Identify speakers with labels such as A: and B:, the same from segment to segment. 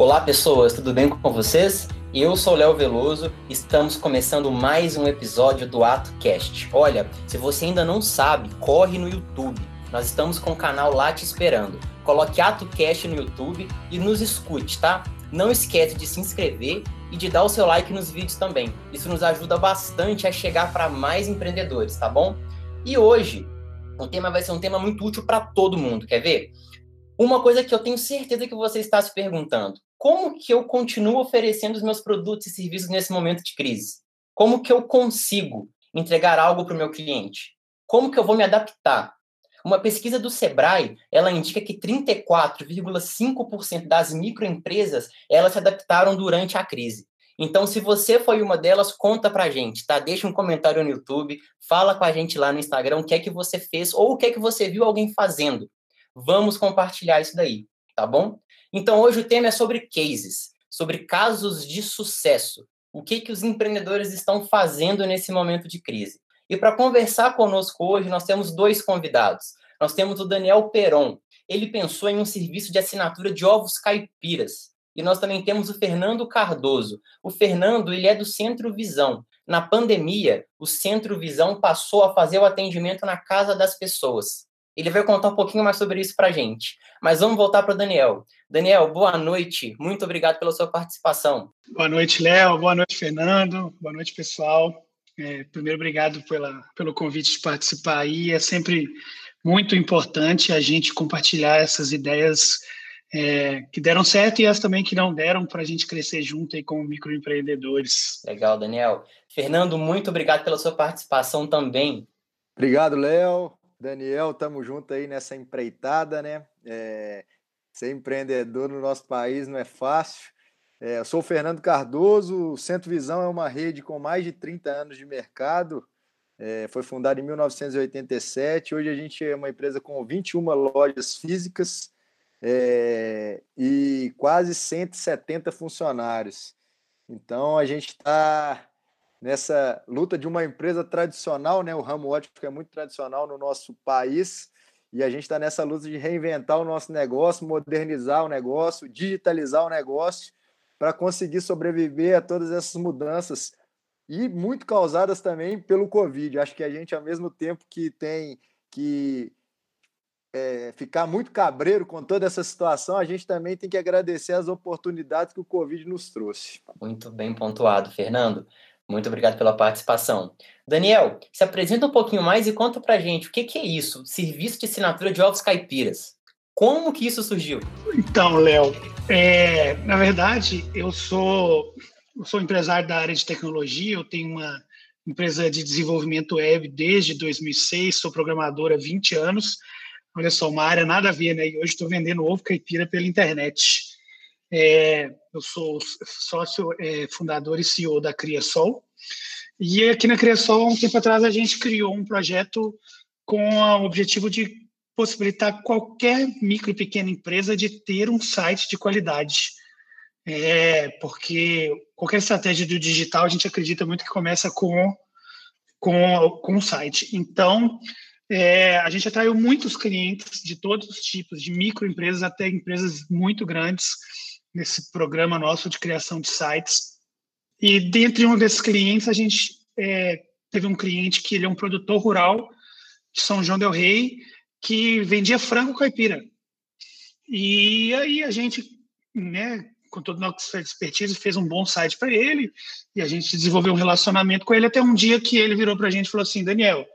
A: Olá, pessoas, tudo bem com vocês? Eu sou Léo Veloso, estamos começando mais um episódio do AtoCast. Olha, se você ainda não sabe, corre no YouTube. Nós estamos com o canal lá te esperando. Coloque AtoCast no YouTube e nos escute, tá? Não esquece de se inscrever e de dar o seu like nos vídeos também. Isso nos ajuda bastante a chegar para mais empreendedores, tá bom? E hoje, o tema vai ser um tema muito útil para todo mundo, quer ver? Uma coisa que eu tenho certeza que você está se perguntando: como que eu continuo oferecendo os meus produtos e serviços nesse momento de crise? Como que eu consigo entregar algo para o meu cliente? Como que eu vou me adaptar? Uma pesquisa do Sebrae, ela indica que 34,5% das microempresas, elas se adaptaram durante a crise. Então, se você foi uma delas, conta pra gente, tá? Deixa um comentário no YouTube, fala com a gente lá no Instagram o que é que você fez ou o que é que você viu alguém fazendo. Vamos compartilhar isso daí, tá bom? Então, hoje o tema é sobre cases, sobre casos de sucesso. O que, que os empreendedores estão fazendo nesse momento de crise. E para conversar conosco hoje, nós temos dois convidados. Nós temos o Daniel Peron. Ele pensou em um serviço de assinatura de ovos caipiras. E nós também temos o Fernando Cardoso. O Fernando, ele é do Centro Visão. Na pandemia, o Centro Visão passou a fazer o atendimento na casa das pessoas. Ele vai contar um pouquinho mais sobre isso para a gente. Mas vamos voltar para o Daniel. Daniel, boa noite. Muito obrigado pela sua participação.
B: Boa noite, Léo. Boa noite, Fernando. Boa noite, pessoal. É, primeiro, obrigado pela, pelo convite de participar aí. É sempre muito importante a gente compartilhar essas ideias é, que deram certo e as também que não deram para a gente crescer junto aí como microempreendedores.
A: Legal, Daniel. Fernando, muito obrigado pela sua participação também.
C: Obrigado, Léo. Daniel, estamos juntos aí nessa empreitada, né? É, ser empreendedor no nosso país não é fácil. É, eu sou o Fernando Cardoso, o Centro Visão é uma rede com mais de 30 anos de mercado, é, foi fundada em 1987. Hoje a gente é uma empresa com 21 lojas físicas é, e quase 170 funcionários. Então a gente está nessa luta de uma empresa tradicional, né? O ramo ótico é muito tradicional no nosso país e a gente está nessa luta de reinventar o nosso negócio, modernizar o negócio, digitalizar o negócio para conseguir sobreviver a todas essas mudanças e muito causadas também pelo Covid. Acho que a gente, ao mesmo tempo que tem que é, ficar muito cabreiro com toda essa situação, a gente também tem que agradecer as oportunidades que o Covid nos trouxe.
A: Muito bem pontuado, Fernando. Muito obrigado pela participação. Daniel, se apresenta um pouquinho mais e conta pra gente o que, que é isso, serviço de assinatura de ovos caipiras. Como que isso surgiu?
B: Então, Léo, é, na verdade, eu sou, eu sou empresário da área de tecnologia, eu tenho uma empresa de desenvolvimento web desde 2006, sou programador há 20 anos. Olha só, uma área nada a ver, né? E hoje estou vendendo ovo caipira pela internet. É, eu sou sócio é, fundador e CEO da Criasol. E aqui na Criasol, um tempo atrás, a gente criou um projeto com o objetivo de possibilitar qualquer micro e pequena empresa de ter um site de qualidade. É, porque qualquer estratégia do digital, a gente acredita muito que começa com com, com o site. Então, é, a gente atraiu muitos clientes de todos os tipos, de microempresas até empresas muito grandes, nesse programa nosso de criação de sites. E dentre um desses clientes, a gente é, teve um cliente que ele é um produtor rural de São João del Rei, que vendia frango caipira. E aí a gente, né, com toda a nossa expertise, fez um bom site para ele e a gente desenvolveu um relacionamento com ele até um dia que ele virou para a gente e falou assim, Daniel,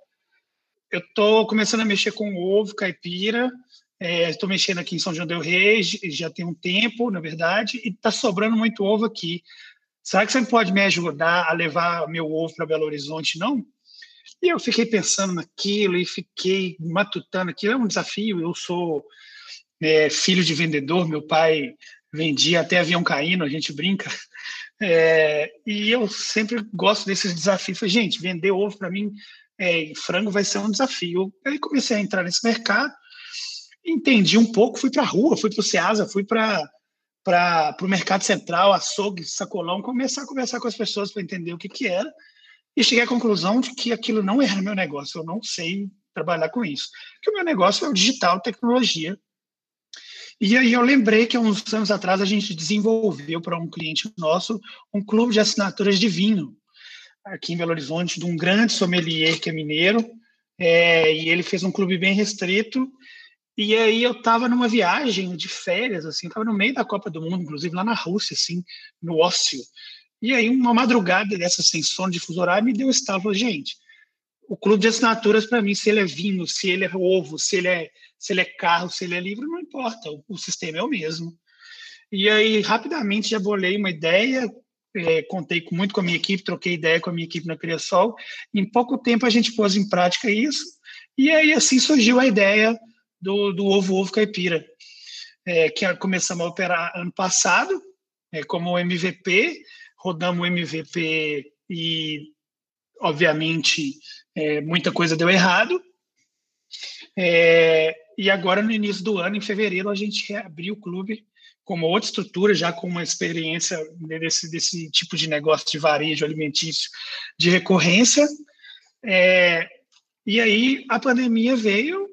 B: eu estou começando a mexer com ovo caipira Estou é, mexendo aqui em São João del Rei, já tem um tempo, na verdade, e está sobrando muito ovo aqui. Será que você pode me ajudar a levar meu ovo para Belo Horizonte, não? E eu fiquei pensando naquilo e fiquei matutando. Aquilo é um desafio. Eu sou é, filho de vendedor, meu pai vendia até avião caindo, a gente brinca. É, e eu sempre gosto desses desafios. Falei, gente, vender ovo para mim, é, frango vai ser um desafio. Aí comecei a entrar nesse mercado entendi um pouco, fui para a rua, fui para o Ceasa, fui para o mercado central, açougue, sacolão, começar a conversar com as pessoas para entender o que, que era e cheguei à conclusão de que aquilo não era meu negócio, eu não sei trabalhar com isso. Que o meu negócio é o digital, tecnologia. E aí eu lembrei que há uns anos atrás a gente desenvolveu para um cliente nosso um clube de assinaturas de vinho aqui em Belo Horizonte, de um grande sommelier que é mineiro, é, e ele fez um clube bem restrito. E aí eu estava numa viagem de férias, assim, estava no meio da Copa do Mundo, inclusive lá na Rússia, assim, no ócio. E aí uma madrugada dessa sem sono de fuso horário me deu estalo, gente, o clube de assinaturas para mim, se ele é vinho, se ele é ovo, se ele é, se ele é carro, se ele é livro, não importa, o, o sistema é o mesmo. E aí rapidamente já bolei uma ideia, é, contei muito com a minha equipe, troquei ideia com a minha equipe na Criasol. Em pouco tempo a gente pôs em prática isso, e aí assim surgiu a ideia do, do Ovo Ovo Caipira, é, que começamos a operar ano passado, é, como MVP, rodamos o MVP e, obviamente, é, muita coisa deu errado. É, e agora, no início do ano, em fevereiro, a gente reabriu o clube com uma outra estrutura, já com uma experiência desse, desse tipo de negócio de varejo alimentício de recorrência. É, e aí a pandemia veio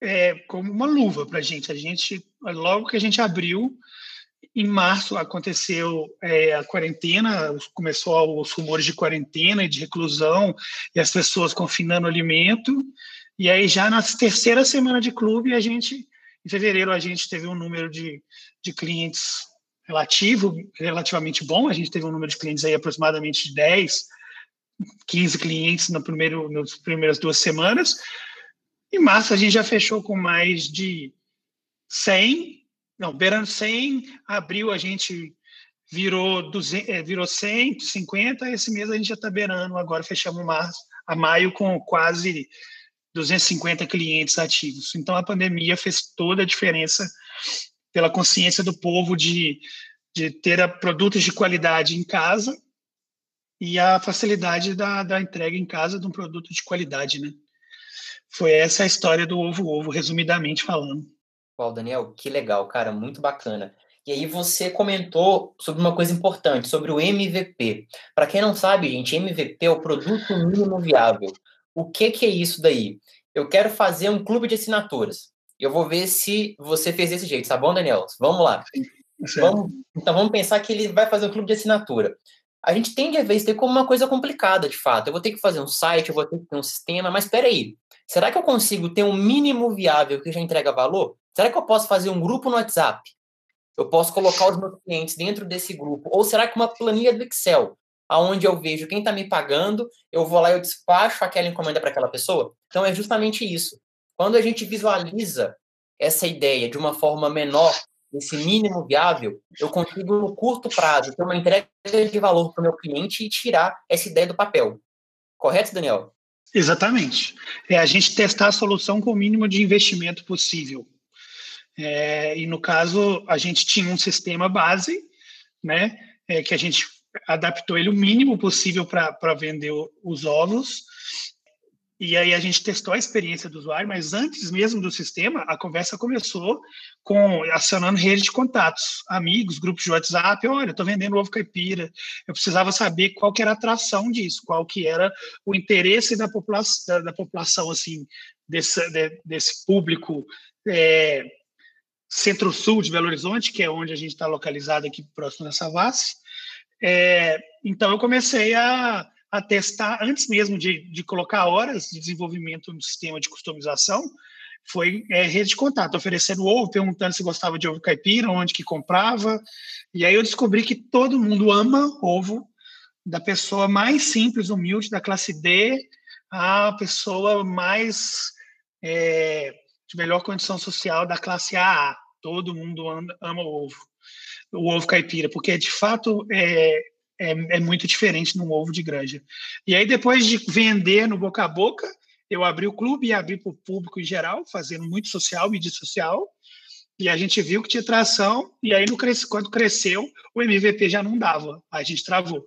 B: é, como uma luva para a gente. A gente, logo que a gente abriu, em março aconteceu é, a quarentena, começou os rumores de quarentena e de reclusão e as pessoas confinando alimento. E aí já na terceira semana de clube a gente em fevereiro, a gente teve um número de, de clientes relativo, relativamente bom. A gente teve um número de clientes aí aproximadamente de 10, 15 clientes no primeiro, nas primeiras duas semanas. Em março, a gente já fechou com mais de 100, não, beirando 100. Abril, a gente virou, 200, é, virou 150. Esse mês, a gente já está beirando. Agora, fechamos março, a maio com quase 250 clientes ativos. Então, a pandemia fez toda a diferença pela consciência do povo de, de ter produtos de qualidade em casa e a facilidade da, da entrega em casa de um produto de qualidade, né? Foi essa a história do ovo-ovo, resumidamente falando.
A: Uau, Daniel, que legal, cara, muito bacana. E aí você comentou sobre uma coisa importante, sobre o MVP. Para quem não sabe, gente, MVP é o produto mínimo viável. O que, que é isso daí? Eu quero fazer um clube de assinaturas. Eu vou ver se você fez desse jeito, tá bom, Daniel? Vamos lá. Vamos, então vamos pensar que ele vai fazer um clube de assinatura. A gente tende a ver isso como uma coisa complicada, de fato. Eu vou ter que fazer um site, eu vou ter que ter um sistema, mas espera aí. Será que eu consigo ter um mínimo viável que já entrega valor? Será que eu posso fazer um grupo no WhatsApp? Eu posso colocar os meus clientes dentro desse grupo? Ou será que uma planilha do Excel? aonde eu vejo quem está me pagando, eu vou lá e eu despacho aquela encomenda para aquela pessoa. Então é justamente isso. Quando a gente visualiza essa ideia de uma forma menor, esse mínimo viável, eu consigo no curto prazo ter uma entrega de valor para o meu cliente e tirar essa ideia do papel. Correto, Daniel?
B: Exatamente. É a gente testar a solução com o mínimo de investimento possível. É, e no caso, a gente tinha um sistema base, né, é, que a gente adaptou ele o mínimo possível para vender os ovos. E aí a gente testou a experiência do usuário, mas antes mesmo do sistema, a conversa começou com acionando rede de contatos, amigos, grupos de WhatsApp. Olha, estou vendendo ovo caipira. Eu precisava saber qual que era a atração disso, qual que era o interesse da população, da, da população assim, desse, de, desse público é, centro-sul de Belo Horizonte, que é onde a gente está localizado aqui próximo da Savassi. É, então, eu comecei a, a testar, antes mesmo de, de colocar horas de desenvolvimento no sistema de customização, foi é, rede de contato, oferecendo ovo, perguntando se gostava de ovo caipira, onde que comprava. E aí eu descobri que todo mundo ama ovo, da pessoa mais simples, humilde, da classe D, à pessoa mais é, de melhor condição social da classe AA. Todo mundo ama, ama ovo o ovo caipira, porque de fato é, é, é muito diferente de um ovo de granja. E aí, depois de vender no boca a boca, eu abri o clube e abri para o público em geral, fazendo muito social, mídia social, e a gente viu que tinha tração, e aí no quando cresceu, o MVP já não dava, a gente travou.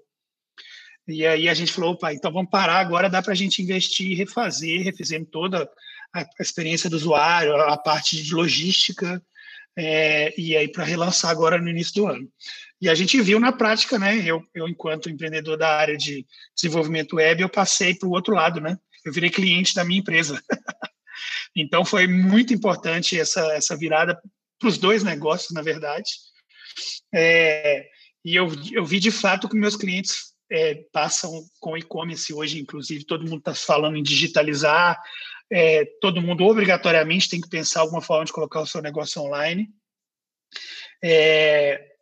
B: E aí a gente falou, opa, então vamos parar agora, dá para a gente investir, refazer, refizemos toda a experiência do usuário, a parte de logística, é, e aí para relançar agora no início do ano. E a gente viu na prática, né? Eu, eu enquanto empreendedor da área de desenvolvimento web, eu passei para o outro lado, né? Eu virei cliente da minha empresa. então foi muito importante essa essa virada os dois negócios, na verdade. É, e eu, eu vi de fato que meus clientes é, passam com e-commerce hoje, inclusive todo mundo está falando em digitalizar, é, todo mundo obrigatoriamente tem que pensar alguma forma de colocar o seu negócio online. É,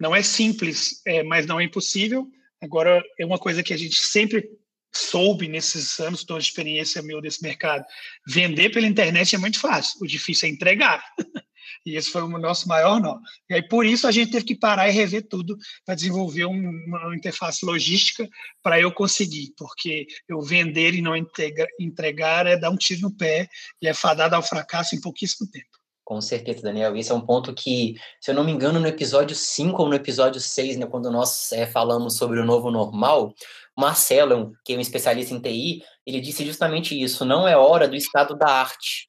B: não é simples, é, mas não é impossível. Agora, é uma coisa que a gente sempre soube nesses anos toda a experiência meu desse mercado. Vender pela internet é muito fácil, o difícil é entregar. E esse foi o nosso maior nó. E aí, por isso, a gente teve que parar e rever tudo para desenvolver uma interface logística para eu conseguir, porque eu vender e não entregar é dar um tiro no pé e é fadado ao fracasso em pouquíssimo tempo.
A: Com certeza, Daniel. Esse é um ponto que, se eu não me engano, no episódio 5 ou no episódio 6, né, quando nós é, falamos sobre o novo normal, Marcelo, que é um especialista em TI, ele disse justamente isso: não é hora do estado da arte.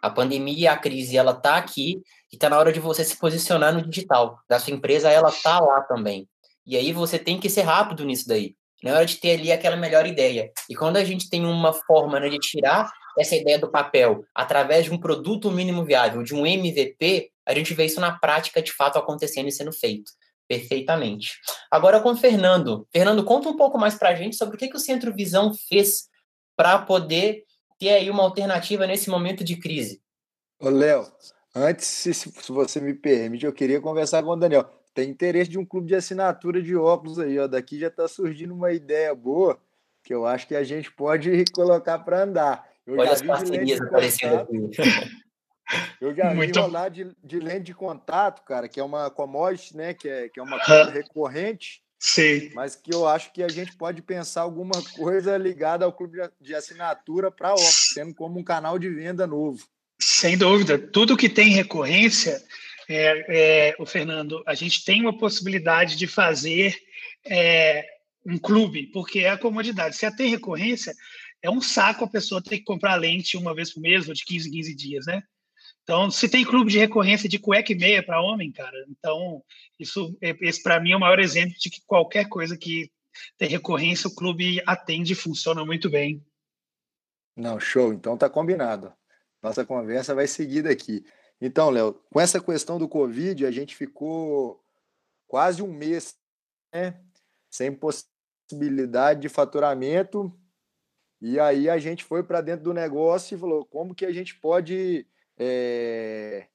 A: A pandemia, a crise, ela está aqui e está na hora de você se posicionar no digital. Da sua empresa, ela está lá também. E aí você tem que ser rápido nisso daí. Na hora de ter ali aquela melhor ideia. E quando a gente tem uma forma né, de tirar essa ideia do papel através de um produto mínimo viável, de um MVP, a gente vê isso na prática de fato acontecendo e sendo feito. Perfeitamente. Agora com o Fernando. Fernando, conta um pouco mais para a gente sobre o que, que o Centro Visão fez para poder ter aí uma alternativa nesse momento de crise.
C: Ô, Léo, antes, se, você me permite, eu queria conversar com o Daniel. Tem interesse de um clube de assinatura de óculos aí, ó. Daqui já está surgindo uma ideia boa que eu acho que a gente pode colocar para andar. Eu
A: Olha as parcerias aparecendo aqui.
C: Eu já vi Muito... rolar de, de lente de contato, cara, que é uma commodity, né? Que é, que é uma coisa recorrente.
B: Sim.
C: Mas que eu acho que a gente pode pensar alguma coisa ligada ao clube de assinatura para a sendo como um canal de venda novo.
B: Sem dúvida. Tudo que tem recorrência, é, é, o Fernando, a gente tem uma possibilidade de fazer é, um clube, porque é a comodidade. Se tem recorrência, é um saco a pessoa ter que comprar lente uma vez por mês ou de 15 em 15 dias, né? Então, se tem clube de recorrência de cueca e meia para homem, cara, então isso, é, esse para mim é o maior exemplo de que qualquer coisa que tem recorrência, o clube atende e funciona muito bem.
C: Não, show. Então tá combinado. Nossa conversa vai seguir daqui. Então, Léo, com essa questão do Covid, a gente ficou quase um mês né, sem possibilidade de faturamento. E aí a gente foi para dentro do negócio e falou: como que a gente pode é,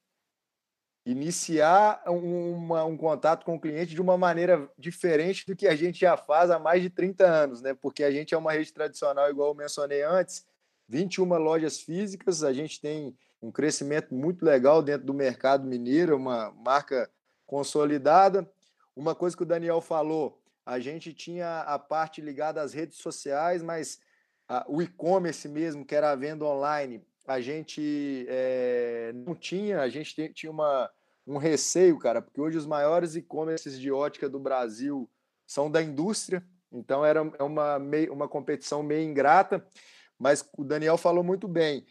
C: iniciar uma, um contato com o cliente de uma maneira diferente do que a gente já faz há mais de 30 anos, né? Porque a gente é uma rede tradicional, igual eu mencionei antes, 21 lojas físicas, a gente tem um crescimento muito legal dentro do mercado mineiro, uma marca consolidada. Uma coisa que o Daniel falou, a gente tinha a parte ligada às redes sociais, mas o e-commerce mesmo, que era a venda online, a gente é, não tinha, a gente tinha uma, um receio, cara, porque hoje os maiores e-commerces de ótica do Brasil são da indústria, então era é uma, uma competição meio ingrata, mas o Daniel falou muito bem.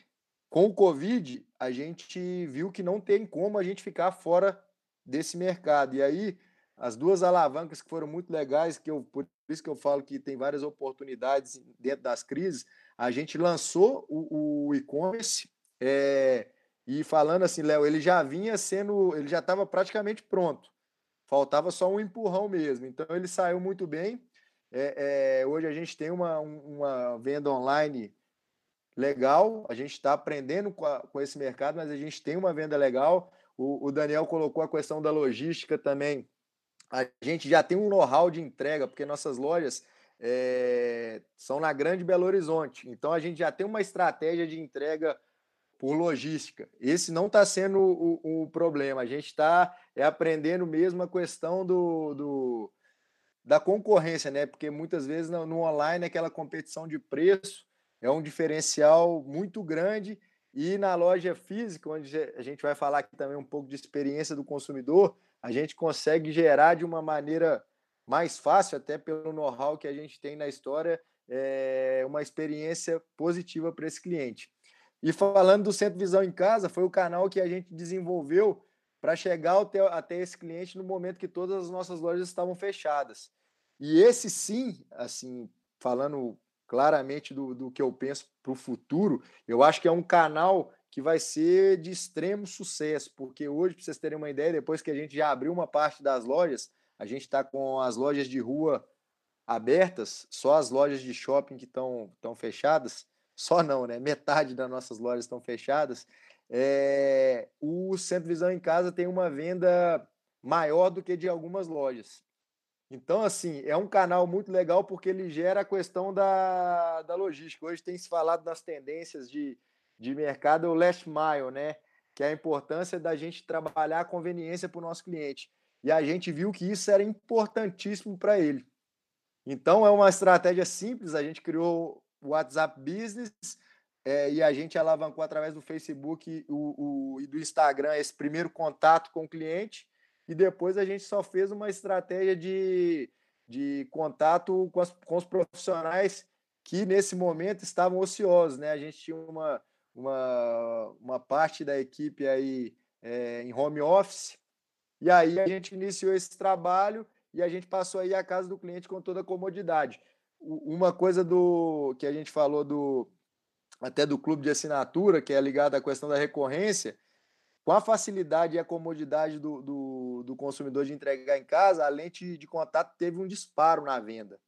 C: Com o Covid, a gente viu que não tem como a gente ficar fora desse mercado. E aí, as duas alavancas que foram muito legais, que eu, por isso que eu falo que tem várias oportunidades dentro das crises, a gente lançou o, o e-commerce é, e falando assim, Léo, ele já vinha sendo, ele já estava praticamente pronto. Faltava só um empurrão mesmo. Então ele saiu muito bem. É, é, hoje a gente tem uma, uma venda online legal. A gente está aprendendo com, a, com, esse mercado, mas a gente tem uma venda legal. O, o Daniel colocou a questão da logística também. A gente já tem um know-how de entrega, porque nossas lojas é, são na Grande Belo Horizonte. Então a gente já tem uma estratégia de entrega por logística. Esse não está sendo o, o, problema. A gente está é, aprendendo mesmo a questão do, do, da concorrência, né? Porque muitas vezes no, no online aquela competição de preço é um diferencial muito grande. E na loja física, onde a gente vai falar aqui também um pouco de experiência do consumidor, a gente consegue gerar de uma maneira mais fácil, até pelo know-how que a gente tem na história, é uma experiência positiva para esse cliente. E falando do Centro Visão em Casa, foi o canal que a gente desenvolveu para chegar até, até esse cliente no momento que todas as nossas lojas estavam fechadas. E esse sim, assim, falando claramente do, do que eu penso para o futuro, eu acho que é um canal que vai ser de extremo sucesso, porque hoje, para vocês terem uma ideia, depois que a gente já abriu uma parte das lojas, a gente está com as lojas de rua abertas, só as lojas de shopping que estão fechadas, só não, né? Metade das nossas lojas estão fechadas. É, o Centro Visão em Casa tem uma venda maior do que de algumas lojas. Então, assim, é um canal muito legal porque ele gera a questão da, da logística. Hoje tem se falado das tendências de, de mercado, o last mile, né? Que é a importância da gente trabalhar a conveniência para o nosso cliente. E a gente viu que isso era importantíssimo para ele. Então, é uma estratégia simples. A gente criou o WhatsApp Business é, e a gente alavancou através do Facebook o, o, e do Instagram esse primeiro contato com o cliente. E depois a gente só fez uma estratégia de, de contato com, as, com os profissionais que nesse momento estavam ociosos. Né? A gente tinha uma, uma, uma parte da equipe aí é, em home office. E aí a gente iniciou esse trabalho e a gente passou aí a casa do cliente com toda a comodidade. Uma coisa do que a gente falou do até do clube de assinatura, que é ligado à questão da recorrência, com a facilidade e a comodidade do, do, do consumidor de entregar em casa, a lente de contato teve um disparo na venda.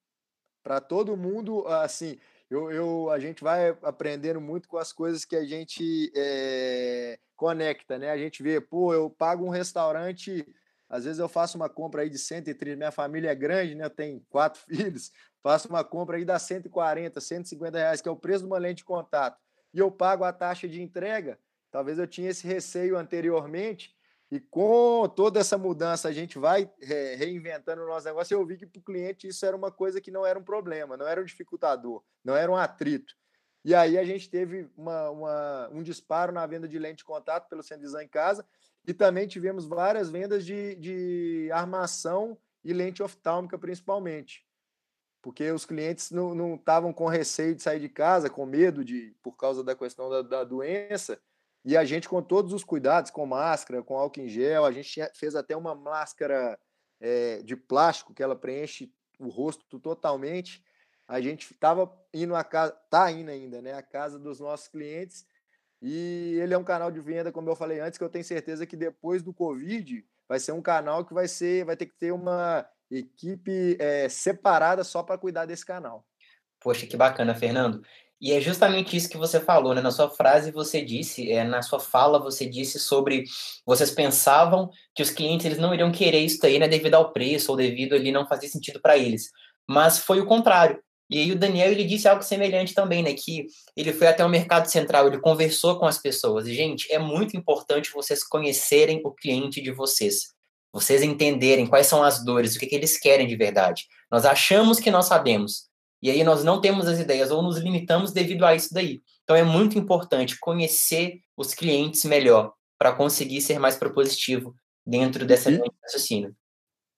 C: Para todo mundo, assim, eu, eu, a gente vai aprendendo muito com as coisas que a gente é, conecta, né? A gente vê, pô, eu pago um restaurante às vezes eu faço uma compra aí de 130, minha família é grande, né? Eu tenho quatro filhos, faço uma compra aí dá 140, 150 reais, que é o preço de uma lente de contato, e eu pago a taxa de entrega. Talvez eu tinha esse receio anteriormente, e com toda essa mudança, a gente vai é, reinventando o nosso negócio. Eu vi que para o cliente isso era uma coisa que não era um problema, não era um dificultador, não era um atrito. E aí a gente teve uma, uma, um disparo na venda de lente de contato pelo Centro Design em Casa e também tivemos várias vendas de, de armação e lente oftálmica, principalmente. Porque os clientes não estavam com receio de sair de casa, com medo de por causa da questão da, da doença. E a gente, com todos os cuidados, com máscara, com álcool em gel, a gente fez até uma máscara é, de plástico que ela preenche o rosto totalmente. A gente estava indo a casa, tá indo ainda, né? A casa dos nossos clientes e ele é um canal de venda, como eu falei antes, que eu tenho certeza que depois do Covid vai ser um canal que vai ser, vai ter que ter uma equipe é, separada só para cuidar desse canal.
A: Poxa, que bacana, Fernando. E é justamente isso que você falou, né? Na sua frase você disse, é, na sua fala você disse sobre vocês pensavam que os clientes eles não iriam querer isso aí, né, devido ao preço ou devido ali não fazer sentido para eles. Mas foi o contrário. E aí o Daniel ele disse algo semelhante também, né? Que ele foi até o mercado central, ele conversou com as pessoas. E, gente, é muito importante vocês conhecerem o cliente de vocês. Vocês entenderem quais são as dores, o que, que eles querem de verdade. Nós achamos que nós sabemos. E aí nós não temos as ideias ou nos limitamos devido a isso daí. Então é muito importante conhecer os clientes melhor para conseguir ser mais propositivo dentro dessa linha de raciocínio.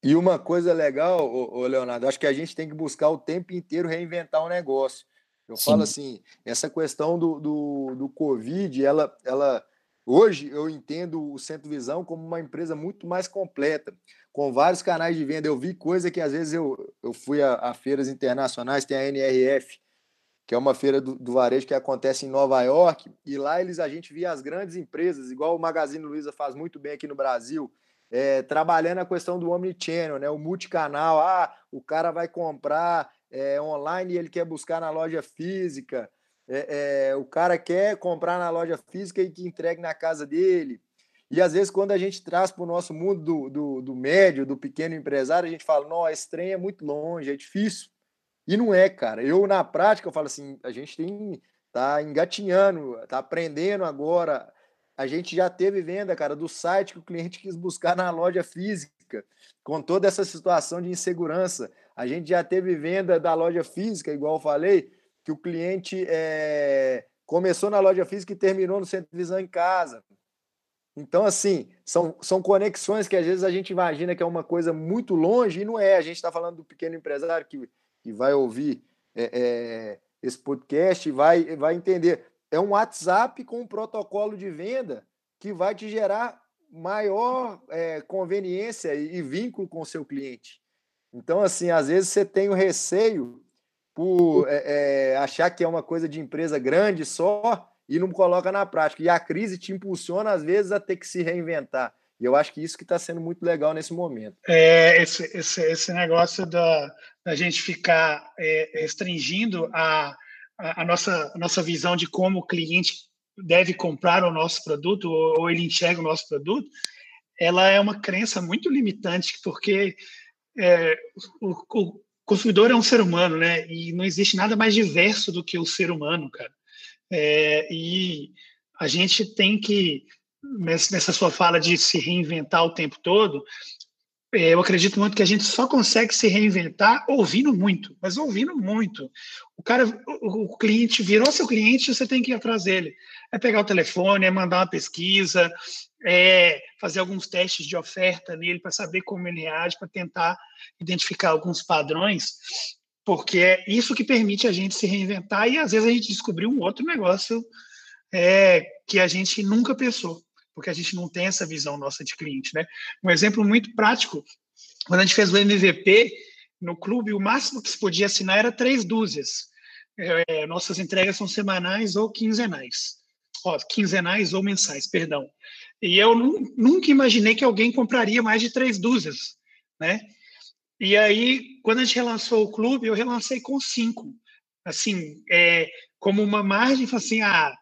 C: E uma coisa legal, ô, Leonardo, acho que a gente tem que buscar o tempo inteiro reinventar o um negócio. Eu Sim. falo assim, essa questão do, do, do Covid, ela, ela hoje eu entendo o Centro Visão como uma empresa muito mais completa, com vários canais de venda. Eu vi coisa que às vezes eu, eu fui a, a feiras internacionais, tem a NRF, que é uma feira do, do, varejo que acontece em Nova York, e lá eles a gente via as grandes empresas, igual o Magazine Luiza faz muito bem aqui no Brasil, é, trabalhando a questão do omnichannel, né? o multicanal. Ah, o cara vai comprar é, online e ele quer buscar na loja física. É, é, o cara quer comprar na loja física e que entregue na casa dele. E às vezes, quando a gente traz para o nosso mundo do, do, do, médio, do pequeno empresário, a gente fala: não, esse trem é muito longe, é difícil. E não é, cara. Eu, na prática, eu falo assim: a gente tem tá engatinhando, tá aprendendo agora a gente já teve venda, cara, do site que o cliente quis buscar na loja física, com toda essa situação de insegurança. A gente já teve venda da loja física, igual eu falei, que o cliente é, começou na loja física e terminou no centro de visão em casa. Então, assim, são, são conexões que às vezes a gente imagina que é uma coisa muito longe e não é. A gente está falando do pequeno empresário que, que vai ouvir é, é, esse podcast e vai, vai entender é um WhatsApp com um protocolo de venda que vai te gerar maior é, conveniência e, vínculo com o seu cliente. Então, assim, às vezes você tem o receio por é, é, achar que é uma coisa de empresa grande só e não coloca na prática. E a crise te impulsiona, às vezes, a ter que se reinventar. E eu acho que isso que está sendo muito legal nesse momento.
B: É, esse, esse, esse negócio da, da gente ficar é, restringindo a, a, a, nossa, a nossa visão de como o cliente deve comprar o nosso produto ou, ou ele enxerga o nosso produto, ela é uma crença muito limitante, porque é, o, o, consumidor é um ser humano, né? E não existe nada mais diverso do que o ser humano, cara. É, e a gente tem que, nessa sua fala de se reinventar o tempo todo, é, eu acredito muito que a gente só consegue se reinventar ouvindo muito, mas ouvindo muito. O cara, o, cliente virou seu cliente, você tem que ir atrás dele. É pegar o telefone, é mandar uma pesquisa, é fazer alguns testes de oferta nele para saber como ele reage, para tentar identificar alguns padrões, porque é isso que permite a gente se reinventar e às vezes a gente descobrir um outro negócio é, que a gente nunca pensou, porque a gente não tem essa visão nossa de cliente, né? Um exemplo muito prático, quando a gente fez o MVP no clube, o máximo que se podia assinar era três dúzias. É, nossas entregas são semanais ou quinzenais. Ó, quinzenais ou mensais, perdão. E eu nunca imaginei que alguém compraria mais de três dúzias, né? E aí, quando a gente relançou o clube, eu relancei com cinco. Assim, é, como uma margem, assim, ah,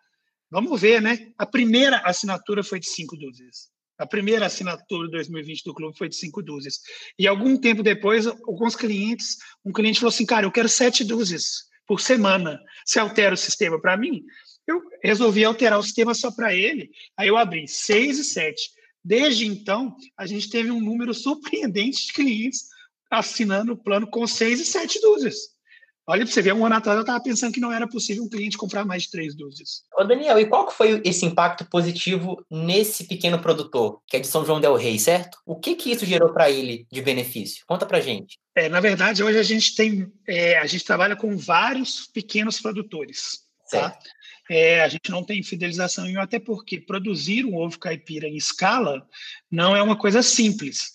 B: vamos ver, né? A primeira assinatura foi de cinco dúzias. A primeira assinatura de 2020 do clube foi de cinco dúzias. E algum tempo depois, alguns clientes, um cliente falou assim, cara, eu quero sete dúzias por semana. Você altera o sistema para mim? Eu resolvi alterar o sistema só para ele, aí eu abri 6 e 7. Desde então, a gente teve um número surpreendente de clientes assinando o plano com 6 e 7 dúzias. Olha para você ver, um ano atrás eu estava pensando que não era possível um cliente comprar mais de três dúzias.
A: Ô Daniel, e qual que foi esse impacto positivo nesse pequeno produtor, que é de São João del Rei, certo? O que que isso gerou para ele de benefício? Conta para gente.
B: É, na verdade, hoje a gente tem, é, a gente trabalha com vários pequenos produtores. Tá? Certo. Tá? é, a gente não tem fidelização em até porque produzir um ovo caipira em escala não é uma coisa simples.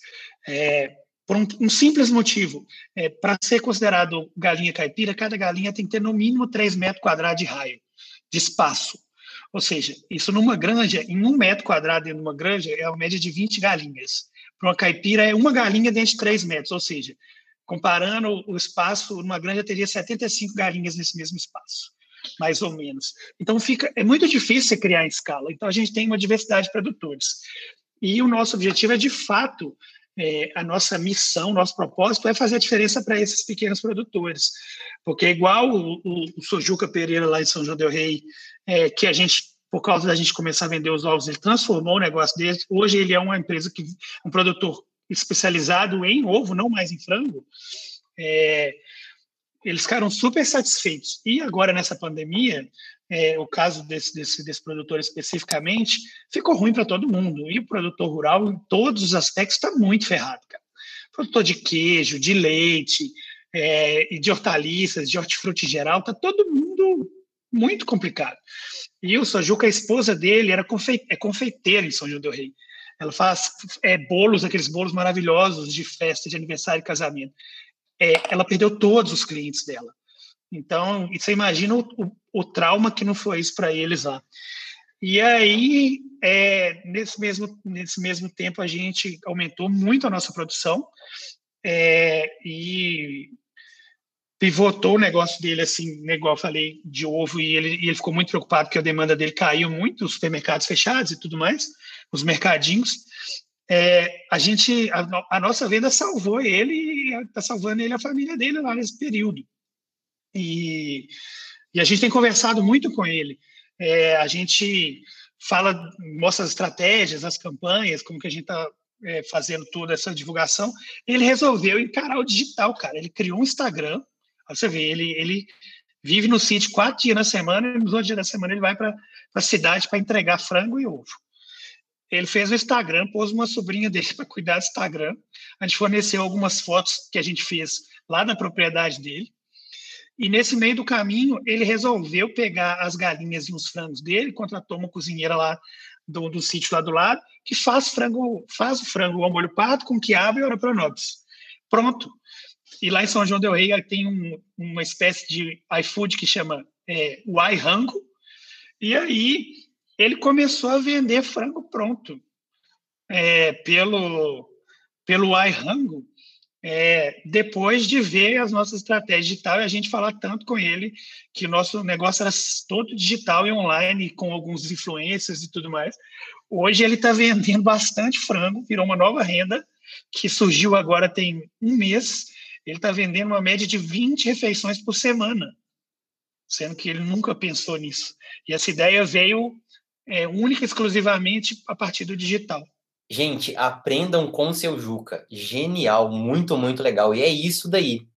B: É, por um, um, simples motivo, é, para ser considerado galinha caipira, cada galinha tem que ter no mínimo 3 metros quadrados de raio, de espaço. Ou seja, isso numa granja, em um metro quadrado dentro de uma granja, é a média de 20 galinhas. Para uma caipira, é uma galinha dentro de 3 metros, ou seja, comparando o espaço, numa granja teria 75 galinhas nesse mesmo espaço mais ou menos. Então fica é muito difícil criar em escala. Então a gente tem uma diversidade de produtores. E o nosso objetivo é de fato é, a nossa missão, nosso propósito é fazer a diferença para esses pequenos produtores, porque é igual o, o, o Sojuca Pereira lá em São João del Rei, é, que a gente por causa da gente começar a vender os ovos, ele transformou o negócio dele. Hoje ele é uma empresa que um produtor especializado em ovo, não mais em frango. É, eles ficaram super satisfeitos. E agora, nessa pandemia, é, o caso desse, desse, desse produtor especificamente, ficou ruim para todo mundo. E o produtor rural, em todos os aspectos, está muito ferrado. Cara. Produtor de queijo, de leite, é, e de hortaliças, de hortifruti geral, está todo mundo muito complicado. E o Sojuca, a esposa dele, era confe é confeiteira em São João del Rei. Ela faz é, bolos, aqueles bolos maravilhosos de festa, de aniversário e casamento é, ela perdeu todos os clientes dela. Então, você imagina o, o, trauma que não foi isso para eles lá. E aí, é, nesse, mesmo, nesse mesmo tempo, a gente aumentou muito a nossa produção é, e pivotou o negócio dele, assim, né, igual eu falei, de ovo, e ele, e ele ficou muito preocupado porque a demanda dele caiu muito, os supermercados fechados e tudo mais, os mercadinhos é, a gente, a, a, nossa venda salvou ele está salvando ele a família dele lá nesse período. E, e a gente tem conversado muito com ele. É, a gente fala, mostra as estratégias, as campanhas, como que a gente está é, fazendo toda essa divulgação. Ele resolveu encarar o digital, cara. Ele criou um Instagram. Você vê, ele, ele vive no sítio quatro dias na semana e nos outros dias da semana ele vai para a cidade para entregar frango e ovo ele fez o Instagram, pôs uma sobrinha dele para cuidar do Instagram. A gente forneceu algumas fotos que a gente fez lá na propriedade dele. E nesse meio do caminho, ele resolveu pegar as galinhas e os frangos dele, contratou uma cozinheira lá do, do sítio lá do lado, que faz frango, faz o frango ao molho pardo com quiabo e orapronobis. Pronto. E lá em São João del Rei tem um, uma espécie de iFood que chama é, o iRango, E aí ele começou a vender frango pronto é, pelo, pelo iRango, é, depois de ver as nossas estratégias digital e a gente falar tanto com ele que o nosso negócio era todo digital e online, com alguns influências e tudo mais. Hoje ele está vendendo bastante frango, virou uma nova renda que surgiu agora tem um mês. Ele está vendendo uma média de 20 refeições por semana, sendo que ele nunca pensou nisso. E essa ideia veio é, única e exclusivamente a partir do digital.
A: Gente, aprendam com seu Juca. Genial, muito, muito legal. E é isso daí.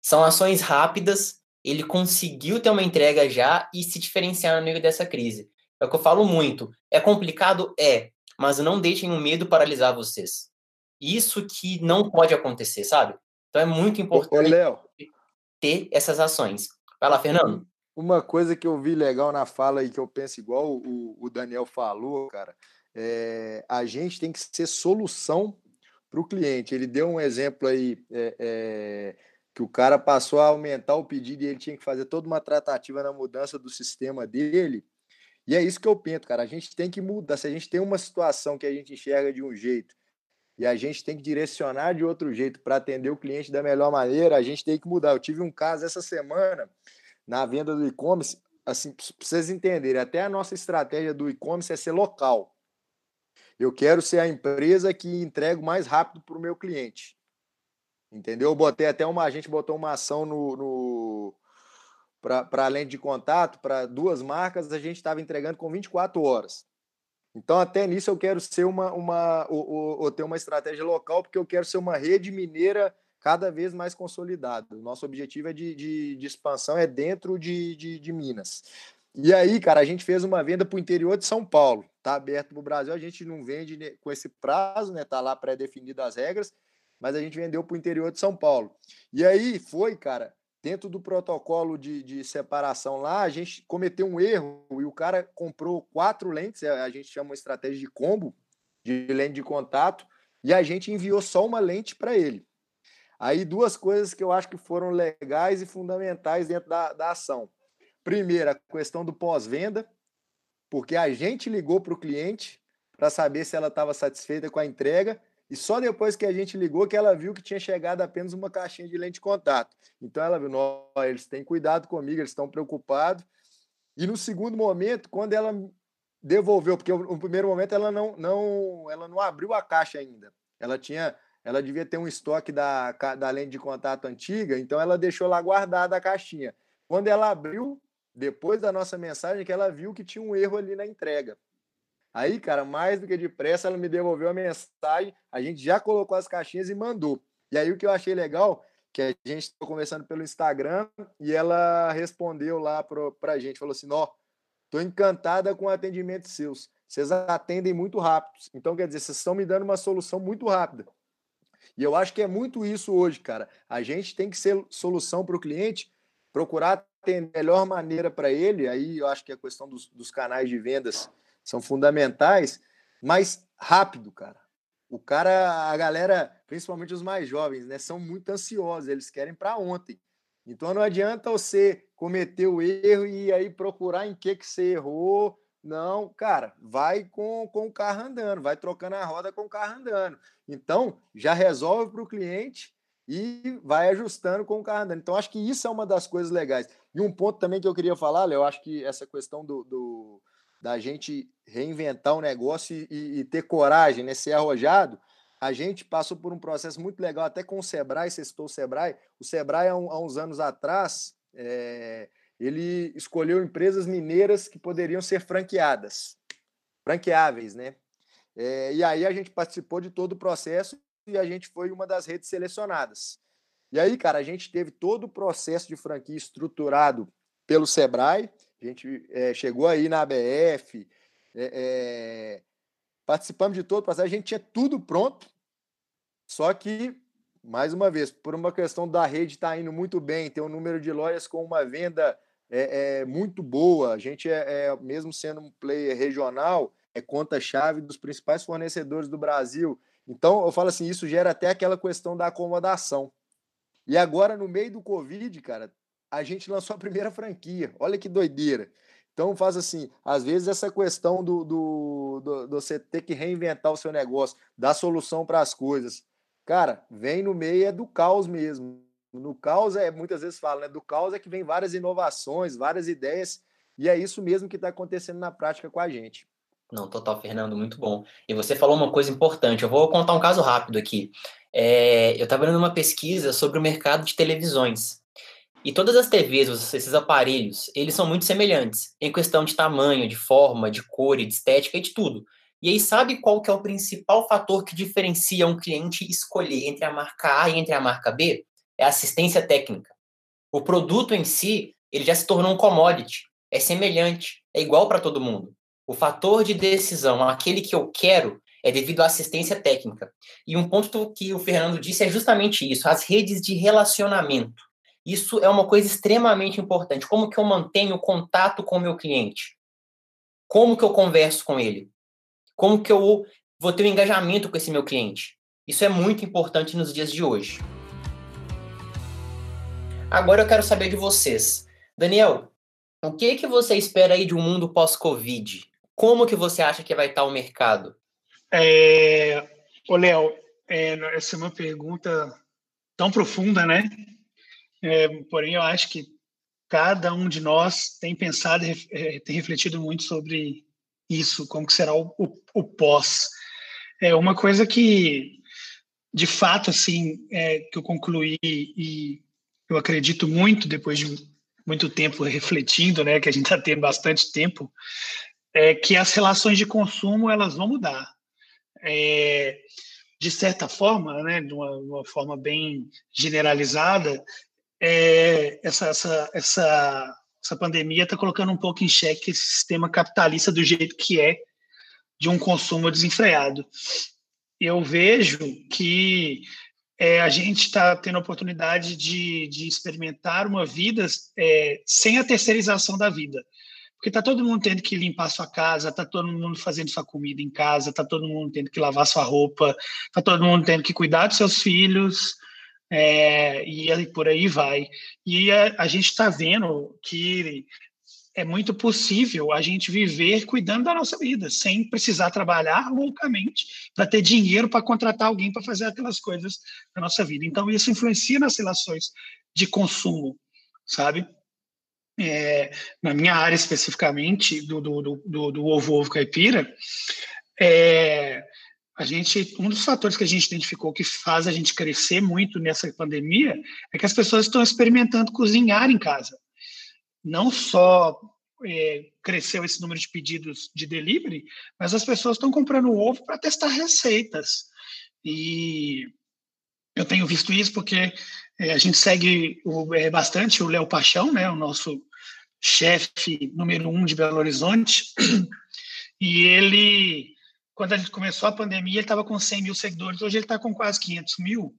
A: São ações rápidas, ele conseguiu ter uma entrega já e se diferenciar no meio dessa crise. É o que eu falo muito. É complicado? É, mas não deixem o medo paralisar vocês. Isso que não pode acontecer, sabe? Então é muito importante
C: Ô,
A: ter essas ações. Vai lá, Fernando.
C: Uma coisa que eu vi legal na fala e que eu penso igual o, o Daniel falou, cara, é, a gente tem que ser solução para o cliente. Ele deu um exemplo aí é, é, que o cara passou a aumentar o pedido e ele tinha que fazer toda uma tratativa na mudança do sistema dele. E é isso que eu penso, cara. A gente tem que mudar. Se a gente tem uma situação que a gente enxerga de um jeito e a gente tem que direcionar de outro jeito para atender o cliente da melhor maneira, a gente tem que mudar. Eu tive um caso essa semana na venda do e-commerce, assim, para vocês entenderem, até a nossa estratégia do e-commerce é ser local. Eu quero ser a empresa que entrega mais rápido para o meu cliente. Entendeu? Eu botei até uma. A gente botou uma ação no. no para além de contato, para duas marcas, a gente estava entregando com 24 horas. Então, até nisso, eu quero ser uma, uma ou, ou, ou, ter uma estratégia local, porque eu quero ser uma rede mineira cada vez mais consolidada. O nosso objetivo é de, de, de expansão, é dentro de, de, de Minas. E aí, cara, a gente fez uma venda para o interior de São Paulo. Tá aberto para o Brasil, a gente não vende com esse prazo, né? Tá lá pré-definido as regras, mas a gente vendeu para o interior de São Paulo. E aí foi, cara, dentro do protocolo de, de separação lá, a gente cometeu um erro e o cara comprou quatro lentes, é, a gente chama uma estratégia de combo, de lente de contato, e a gente enviou só uma lente para ele. Aí duas coisas que eu acho que foram legais e fundamentais dentro da, da ação. Primeiro, a questão do pós-venda, porque a gente ligou para o cliente para saber se ela estava satisfeita com a entrega e só depois que a gente ligou que ela viu que tinha chegado apenas uma caixinha de lente de contato. Então ela viu, eles têm cuidado comigo, eles estão preocupados. E no segundo momento, quando ela devolveu, porque no primeiro momento ela não, não, ela não abriu a caixa ainda. Ela tinha, ela devia ter um estoque da, da lente de contato antiga, então ela deixou lá guardada a caixinha. Quando ela abriu, depois da nossa mensagem, que ela viu que tinha um erro ali na entrega. Aí, cara, mais do que depressa, ela me devolveu a mensagem, a gente já colocou as caixinhas e mandou. E aí o que eu achei legal, que a gente estava conversando pelo Instagram e ela respondeu lá para a gente, falou assim, ó, tô encantada com o atendimento seus, vocês atendem muito rápido. Então, quer dizer, vocês estão me dando uma solução muito rápida. E eu acho que é muito isso hoje, cara. A gente tem que ser solução para o cliente, procurar ter melhor maneira para ele, aí eu acho que a questão dos, dos canais de vendas são fundamentais, mas rápido, cara. O cara, a galera, principalmente os mais jovens, né, são muito ansiosos, eles querem para ontem. Então não adianta você cometer o erro e aí procurar em que que você errou. Não, cara, vai com, com o carro andando, vai trocando a roda com o carro andando. Então, já resolve para o cliente e vai ajustando com o carro andando. Então, acho que isso é uma das coisas legais. E um ponto também que eu queria falar, Léo, eu acho que essa questão do, do da gente reinventar o um negócio e, e, ter coragem, né, ser arrojado, a gente passou por um processo muito legal, até com o Sebrae, você citou o Sebrae. O Sebrae, há, um, há uns anos atrás, é, ele escolheu empresas mineiras que poderiam ser franqueadas, franqueáveis, né? É, e aí a gente participou de todo o processo e a gente foi uma das redes selecionadas. E aí, cara, a gente teve todo o processo de franquia estruturado pelo Sebrae, a gente é, chegou aí na ABF, é, é, participamos de todo o processo, a gente tinha tudo pronto, só que, mais uma vez, por uma questão da rede estar tá indo muito bem, ter um número de lojas com uma venda é, é muito boa, a gente é, é, mesmo sendo um player regional, é conta-chave dos principais fornecedores do Brasil, então, eu falo assim, isso gera até aquela questão da acomodação. E agora, no meio do Covid, cara, a gente lançou a primeira franquia. Olha que doideira. Então, faz assim, às vezes essa questão do, do, do, do você ter que reinventar o seu negócio, dar solução para as coisas, cara, vem no meio é do caos mesmo. No caos é, muitas vezes fala, né? Do caos é que vem várias inovações, várias ideias, e é isso mesmo que está acontecendo na prática com a gente.
A: Não, total, Fernando, muito bom. E você falou uma coisa importante, eu vou contar um caso rápido aqui. É, eu estava vendo uma pesquisa sobre o mercado de televisões. E todas as TVs, esses aparelhos, eles são muito semelhantes em questão de tamanho, de forma, de cor, de estética e de tudo. E aí sabe qual que é o principal fator que diferencia um cliente escolher entre a marca A e entre a marca B? É a assistência técnica. O produto em si, ele já se tornou um commodity, é semelhante, é igual para todo mundo. O fator de decisão, aquele que eu quero, é devido à assistência técnica. E um ponto que o Fernando disse é justamente isso, as redes de relacionamento. Isso é uma coisa extremamente importante. Como que eu mantenho contato com o meu cliente? Como que eu converso com ele? Como que eu vou ter um engajamento com esse meu cliente? Isso é muito importante nos dias de hoje. Agora eu quero saber de vocês. Daniel, o que que você espera aí de um mundo pós-Covid? Como que você acha que vai estar o mercado?
B: É... Ô, Léo, é, essa é uma pergunta tão profunda, né? É, porém, eu acho que cada um de nós tem pensado, é, tem refletido muito sobre isso, como que será o, o, o pós. É uma coisa que, de fato, assim, é, que eu concluí e eu acredito muito depois de muito tempo refletindo, né, que a gente está tendo bastante tempo, é que as relações de consumo elas vão mudar. É, de certa forma, né, de uma, uma forma bem generalizada, é, essa, essa, essa, essa pandemia está colocando um pouco em xeque esse sistema capitalista do jeito que é, de um consumo desenfreado. Eu vejo que é, a gente está tendo a oportunidade de, de experimentar uma vida é, sem a terceirização da vida. Porque está todo mundo tendo que limpar sua casa, está todo mundo fazendo sua comida em casa, está todo mundo tendo que lavar sua roupa, está todo mundo tendo que cuidar dos seus filhos, é, e por aí vai. E a, a gente está vendo que é muito possível a gente viver cuidando da nossa vida, sem precisar trabalhar loucamente para ter dinheiro para contratar alguém para fazer aquelas coisas na nossa vida. Então, isso influencia nas relações de consumo, sabe? É, na minha área especificamente, do, do, do, do ovo-ovo caipira, é, a gente, um dos fatores que a gente identificou que faz a gente crescer muito nessa pandemia é que as pessoas estão experimentando cozinhar em casa. Não só é, cresceu esse número de pedidos de delivery, mas as pessoas estão comprando ovo para testar receitas. E eu tenho visto isso porque é, a gente segue o, é, bastante o Léo Paixão, né, o nosso chefe número um de Belo Horizonte, e ele quando a gente começou a pandemia, ele estava com 100 mil seguidores, hoje ele está com quase 500 mil.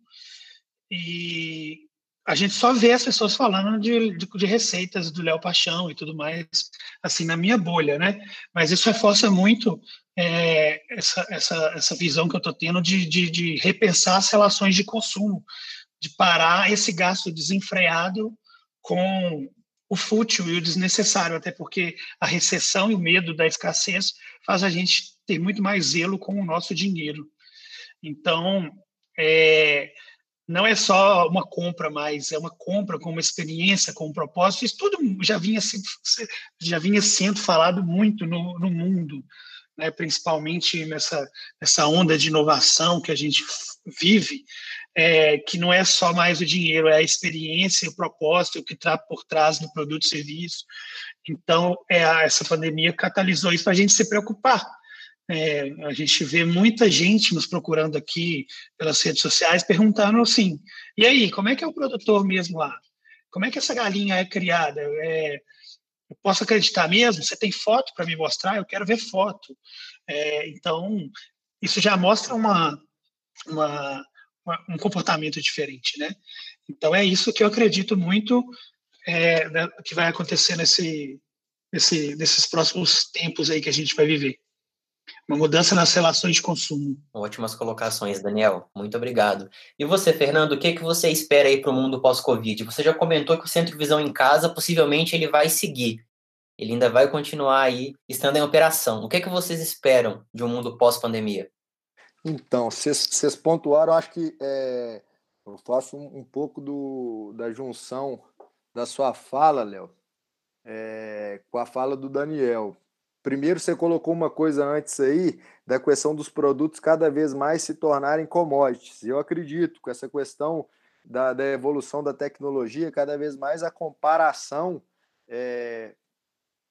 B: E a gente só vê as pessoas falando de, de, de receitas do Léo Paixão e tudo mais, assim, na minha bolha, né? Mas isso reforça muito é, essa, essa, essa visão que eu estou tendo de, de, de repensar as relações de consumo, de parar esse gasto desenfreado com o fútil e o desnecessário, até porque a recessão e o medo da escassez faz a gente ter muito mais zelo com o nosso dinheiro. Então, é, não é só uma compra mais, é uma compra com uma experiência, com um propósito. Isso tudo já vinha, já vinha sendo falado muito no, no mundo, né? principalmente nessa, nessa onda de inovação que a gente vive, é, que não é só mais o dinheiro, é a experiência, o propósito que está por trás do produto e serviço. Então, é, essa pandemia catalisou isso para a gente se preocupar é, a gente vê muita gente nos procurando aqui pelas redes sociais perguntando assim: e aí, como é que é o produtor mesmo lá? Como é que essa galinha é criada? É, eu posso acreditar mesmo? Você tem foto para me mostrar? Eu quero ver foto. É, então, isso já mostra uma, uma, uma, um comportamento diferente, né? Então, é isso que eu acredito muito é, né, que vai acontecer nesse, nesse, nesses próximos tempos aí que a gente vai viver uma mudança nas relações de consumo.
A: Ótimas colocações, Daniel. Muito obrigado. E você, Fernando, o que, que você espera aí para o mundo pós-Covid? Você já comentou que o Centro Visão em Casa, possivelmente, ele vai seguir. ele ainda vai continuar aí estando em operação. O que é que vocês esperam de um mundo pós-pandemia?
C: Então, vocês pontuaram, acho que é, eu faço um, um, pouco do, da junção da sua fala, Léo, é, com a fala do Daniel. Primeiro, você colocou uma coisa antes aí, da questão dos produtos cada vez mais se tornarem commodities. Eu acredito com essa questão da, da evolução da tecnologia, cada vez mais a comparação é,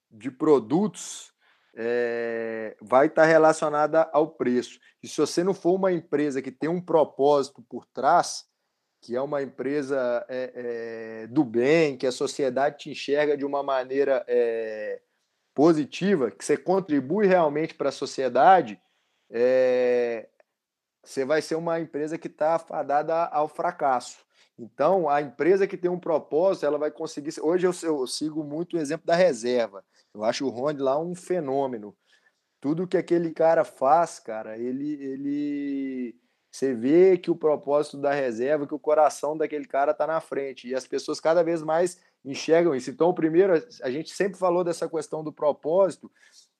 C: de produtos é, vai estar relacionada ao preço. E se você não for uma empresa que tem um propósito por trás, que é uma empresa é, do bem, que a sociedade te enxerga de uma maneira positiva, que você contribui realmente para a sociedade, é, você vai ser uma empresa que está fadada ao fracasso. Então, a empresa que tem um propósito, ela vai conseguir. Hoje eu, eu sigo muito o exemplo da reserva. Eu acho o Ronde lá um fenômeno. Tudo que aquele cara faz, cara, ele, ele, você vê que o propósito da reserva, que o coração daquele cara está na frente. E as pessoas cada vez mais enxergam isso. Então, primeiro, a gente sempre falou dessa questão do propósito,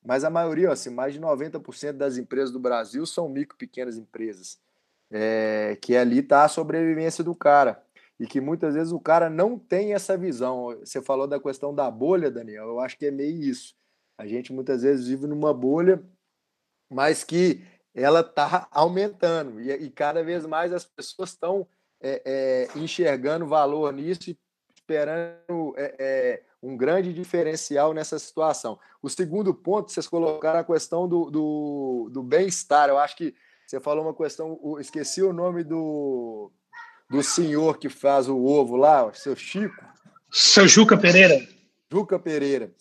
C: mas a maioria, assim, mais de 90% das empresas do Brasil são micro, pequenas empresas. É, que ali está a sobrevivência do cara e que muitas vezes o cara não tem essa visão. Você falou da questão da bolha, Daniel, eu acho que é meio isso. A gente muitas vezes vive numa bolha, mas que ela está aumentando e, e, cada vez mais as pessoas estão é, é, enxergando valor nisso e esperando é, é, um grande diferencial nessa situação. O segundo ponto, vocês colocaram a questão do, do, do bem-estar. Eu acho que você falou uma questão, esqueci o nome do, do senhor que faz o ovo lá, seu Chico.
B: Seu Juca Pereira.
C: Juca Pereira.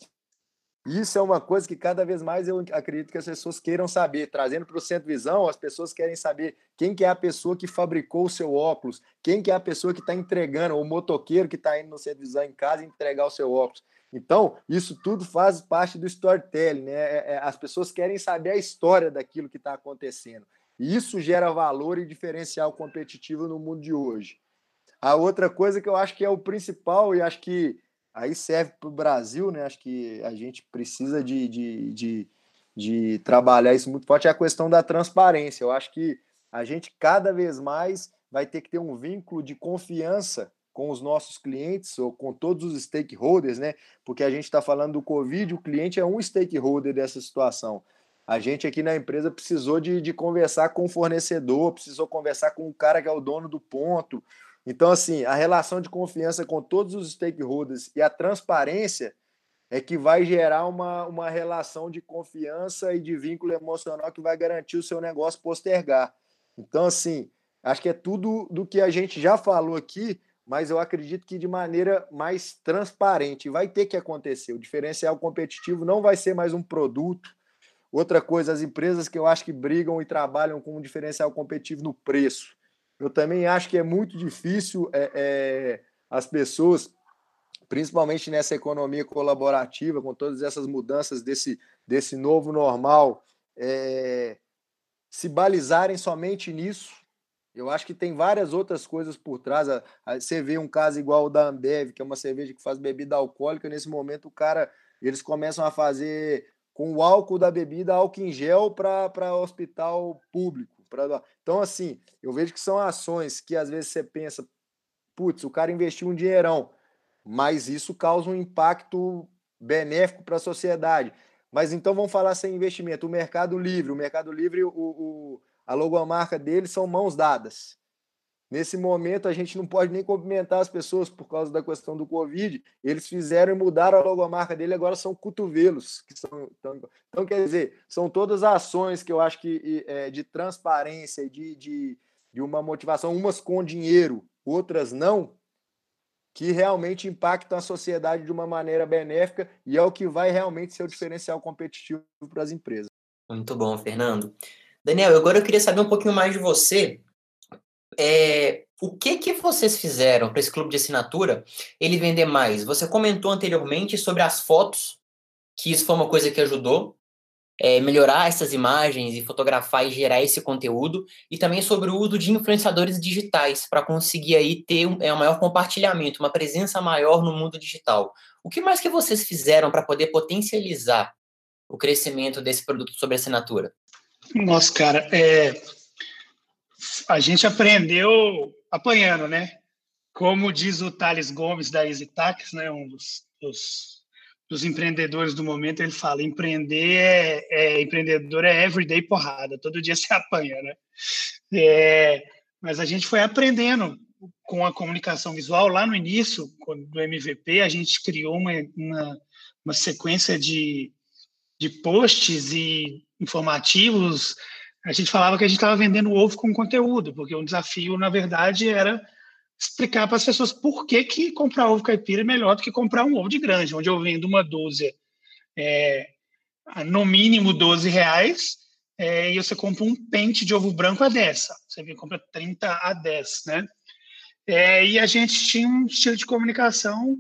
C: Isso é uma coisa que cada vez mais eu acredito que as pessoas queiram saber. Trazendo para o Centro Visão, as pessoas querem saber quem que é a pessoa que fabricou o seu óculos, quem que é a pessoa que está entregando, o motoqueiro que está indo no Centro Visão em casa entregar o seu óculos. Então, isso tudo faz parte do storytelling, né? É, é, as pessoas querem saber a história daquilo que está acontecendo. Isso gera valor e diferencial competitivo no mundo de hoje. A outra coisa que eu acho que é o principal, e acho que aí serve para o Brasil, né? Acho que a gente precisa de, de, de, de trabalhar isso muito forte, é a questão da transparência. Eu acho que a gente cada vez mais vai ter que ter um vínculo de confiança com os nossos clientes ou com todos os stakeholders, né? Porque a gente está falando do Covid, o cliente é um stakeholder dessa situação. A gente aqui na empresa precisou de, de conversar com o fornecedor, precisou conversar com o cara que é o dono do ponto. Então, assim, a relação de confiança com todos os stakeholders e a transparência é que vai gerar uma, uma relação de confiança e de vínculo emocional que vai garantir o seu negócio postergar. Então, assim, acho que é tudo do que a gente já falou aqui, mas eu acredito que de maneira mais transparente vai ter que acontecer. O diferencial competitivo não vai ser mais um produto, Outra coisa, as empresas que eu acho que brigam e trabalham com um diferencial competitivo no preço. Eu também acho que é muito difícil é, é, as pessoas, principalmente nessa economia colaborativa, com todas essas mudanças desse, desse novo normal, é, se balizarem somente nisso. Eu acho que tem várias outras coisas por trás. Você vê um caso igual o da Ambev, que é uma cerveja que faz bebida alcoólica. Nesse momento, o cara, eles começam a fazer com o álcool da bebida, álcool em gel para hospital público. Então, assim, eu vejo que são ações que às vezes você pensa, putz, o cara investiu um dinheirão, mas isso causa um impacto benéfico para a sociedade. Mas então vamos falar sem investimento. O Mercado Livre, o Mercado Livre, o, o, a logomarca dele são mãos dadas. Nesse momento, a gente não pode nem cumprimentar as pessoas por causa da questão do Covid. Eles fizeram e mudaram a logomarca dele, agora são cotovelos. Que são, então, então, quer dizer, são todas ações que eu acho que é, de transparência, de, de, de uma motivação, umas com dinheiro, outras não, que realmente impactam a sociedade de uma maneira benéfica e é o que vai realmente ser o diferencial competitivo para as empresas.
A: Muito bom, Fernando. Daniel, agora eu queria saber um pouquinho mais de você é, o que que vocês fizeram para esse clube de assinatura ele vender mais? Você comentou anteriormente sobre as fotos, que isso foi uma coisa que ajudou. é, melhorar essas imagens e fotografar e gerar esse conteúdo, e também sobre o uso de influenciadores digitais para conseguir aí ter um, é, um maior compartilhamento, uma presença maior no mundo digital. O que mais que vocês fizeram para poder potencializar o crescimento desse produto sobre assinatura?
B: Nossa, cara, é... a gente aprendeu apanhando, né? Como diz o Thales Gomes da EasyTax, né, um dos, dos, dos, empreendedores do momento, ele fala: empreender é, é, empreendedor é everyday porrada, todo dia se apanha, né? É, mas a gente foi aprendendo com a comunicação visual lá no início do MVP, a gente criou uma, uma, uma sequência de, de posts e informativos. A gente falava que a gente estava vendendo ovo com conteúdo, porque o desafio, na verdade, era explicar para as pessoas por que, que comprar ovo caipira é melhor do que comprar um ovo de grande, onde eu vendo uma dúzia é, no mínimo 12 reais é, e você compra um pente de ovo branco a 10. Você compra 30 a 10, né? É, e a gente tinha um estilo de comunicação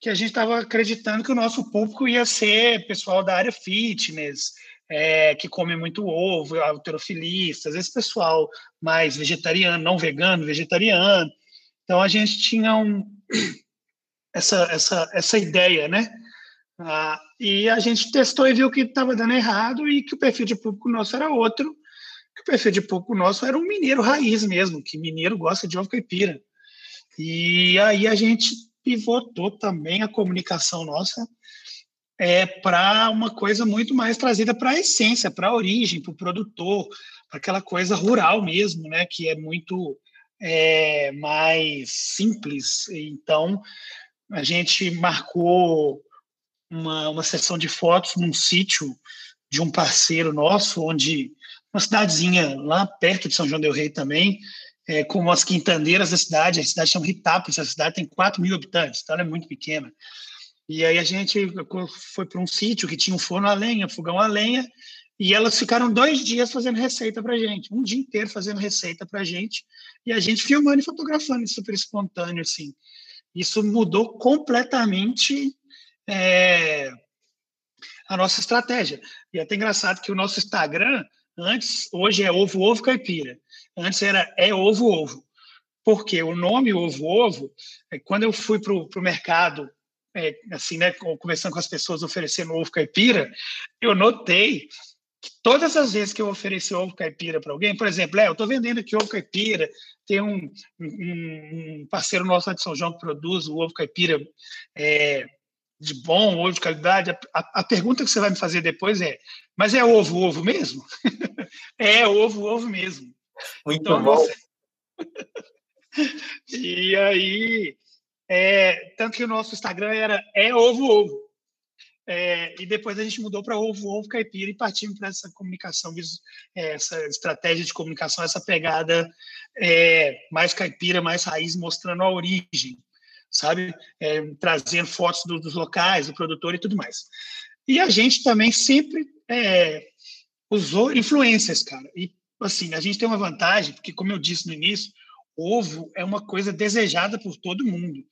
B: que a gente estava acreditando que o nosso público ia ser pessoal da área fitness, é, que come muito ovo, alterofilistas, esse pessoal mais vegetariano, não vegano, vegetariano. Então a gente tinha um, essa, essa, essa ideia, né? Ah, e a gente testou e viu que estava dando errado e que o perfil de público nosso era outro, que o perfil de público nosso era um mineiro raiz mesmo, que mineiro gosta de ovo caipira. E aí a gente pivotou também a comunicação nossa é, para uma coisa muito mais trazida para a essência, para a origem, para o produtor, para aquela coisa rural mesmo, né, que é muito é, mais simples. Então, a gente marcou uma, uma sessão de fotos num sítio de um parceiro nosso, onde uma cidadezinha lá perto de São João del Rei também, é, como as quintandeiras da cidade, a cidade chama Ritápolis, a cidade tem 4 mil habitantes, então ela é muito pequena. E aí a gente foi para um sítio que tinha um forno a lenha, fogão a lenha, e elas ficaram dois dias fazendo receita para gente, um dia inteiro fazendo receita para gente, e a gente filmando e fotografando, super espontâneo, assim. Isso mudou completamente é, a nossa estratégia. E é até engraçado que o nosso Instagram, antes, hoje é ovo, ovo caipira. Antes era é ovo, ovo. Porque o nome ovo, ovo, é, quando eu fui para o mercado é, assim, né, conversando com as pessoas oferecendo ovo caipira, eu notei todas as vezes que eu ofereci ovo caipira para alguém, por exemplo, é, eu estou vendendo aqui ovo caipira, tem um, um, um, parceiro nosso lá de São João que produz o ovo caipira é, de bom, ovo de qualidade. A, a, a, pergunta que você vai me fazer depois é: mas é ovo, ovo mesmo? é ovo, ovo mesmo.
A: Muito então, bom. Você...
B: e aí, é, tanto que o nosso Instagram era é ovo, ovo. É, e depois a gente mudou para ovo, ovo caipira e partimos para essa comunicação, é, essa estratégia de comunicação, essa pegada é, mais caipira, mais raiz, mostrando a origem, sabe? É, trazendo fotos do, dos locais, do produtor e tudo mais. E a gente também sempre é, usou influências, cara. E, assim, a gente tem uma vantagem, porque, como eu disse no início, ovo é uma coisa desejada por todo mundo.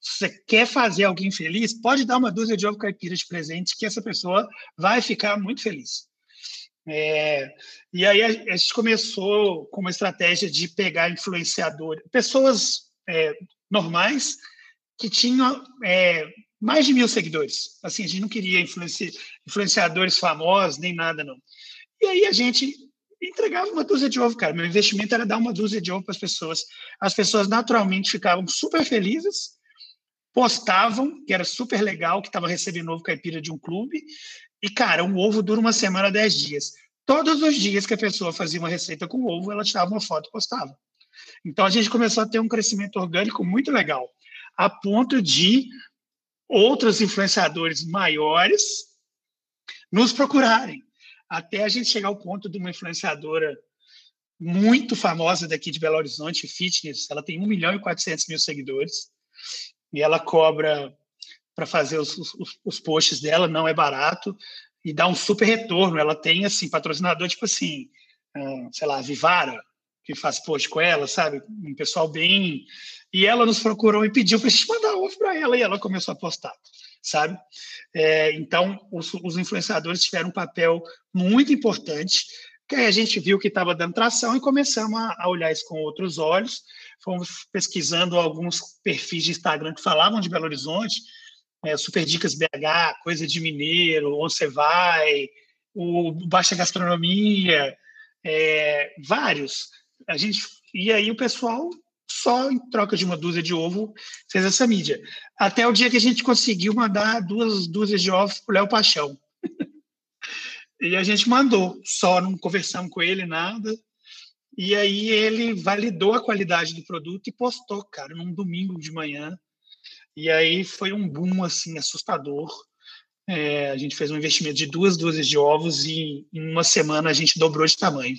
B: Se você quer fazer alguém feliz, pode dar uma dúzia de ovo caipira de presente que essa pessoa vai ficar muito feliz. É, e aí a, gente começou com uma estratégia de pegar influenciadores, pessoas é, normais que tinham é, mais de mil seguidores. Assim, a gente não queria influenci, influenciadores famosos nem nada não. E aí a gente entregava uma dúzia de ovo, cara. Meu investimento era dar uma dúzia de ovo para as pessoas. As pessoas naturalmente ficavam super felizes postavam que era super legal, que estava recebendo ovo caipira de um clube. E, cara, um ovo dura uma semana, dez dias. Todos os dias que a pessoa fazia uma receita com ovo, ela tirava uma foto e postava. Então, a gente começou a ter um crescimento orgânico muito legal, a ponto de outros influenciadores maiores nos procurarem, até a gente chegar ao ponto de uma influenciadora muito famosa daqui de Belo Horizonte, fitness, ela tem 1 milhão e 400 mil seguidores, e ela cobra para fazer os, os, os, posts dela, não é barato, e dá um super retorno. Ela tem, assim, patrocinador, tipo assim, uh, sei lá, Vivara, que faz post com ela, sabe? Um pessoal bem... E ela nos procurou e pediu para a gente mandar ovo para ela, e ela começou a postar. Sabe? É, então, os, os, influenciadores tiveram um papel muito importante, que a gente viu que estava dando tração e começamos a, a, olhar isso com outros olhos. Fomos pesquisando alguns perfis de Instagram que falavam de Belo Horizonte, é, Super Dicas BH, Coisa de Mineiro, Onde Você Vai, o Baixa Gastronomia, é, vários. A gente e aí o pessoal só em troca de uma dúzia de ovo fez essa mídia. Até o dia que a gente conseguiu mandar duas dúzias de ovos para o Léo Paixão. e a gente mandou, só não conversamos com ele, nada. E aí ele validou a qualidade do produto e postou, cara, num domingo de manhã. E aí foi um boom, assim, assustador. É, a gente fez um investimento de duas dúzias de ovos e em uma semana a gente dobrou de tamanho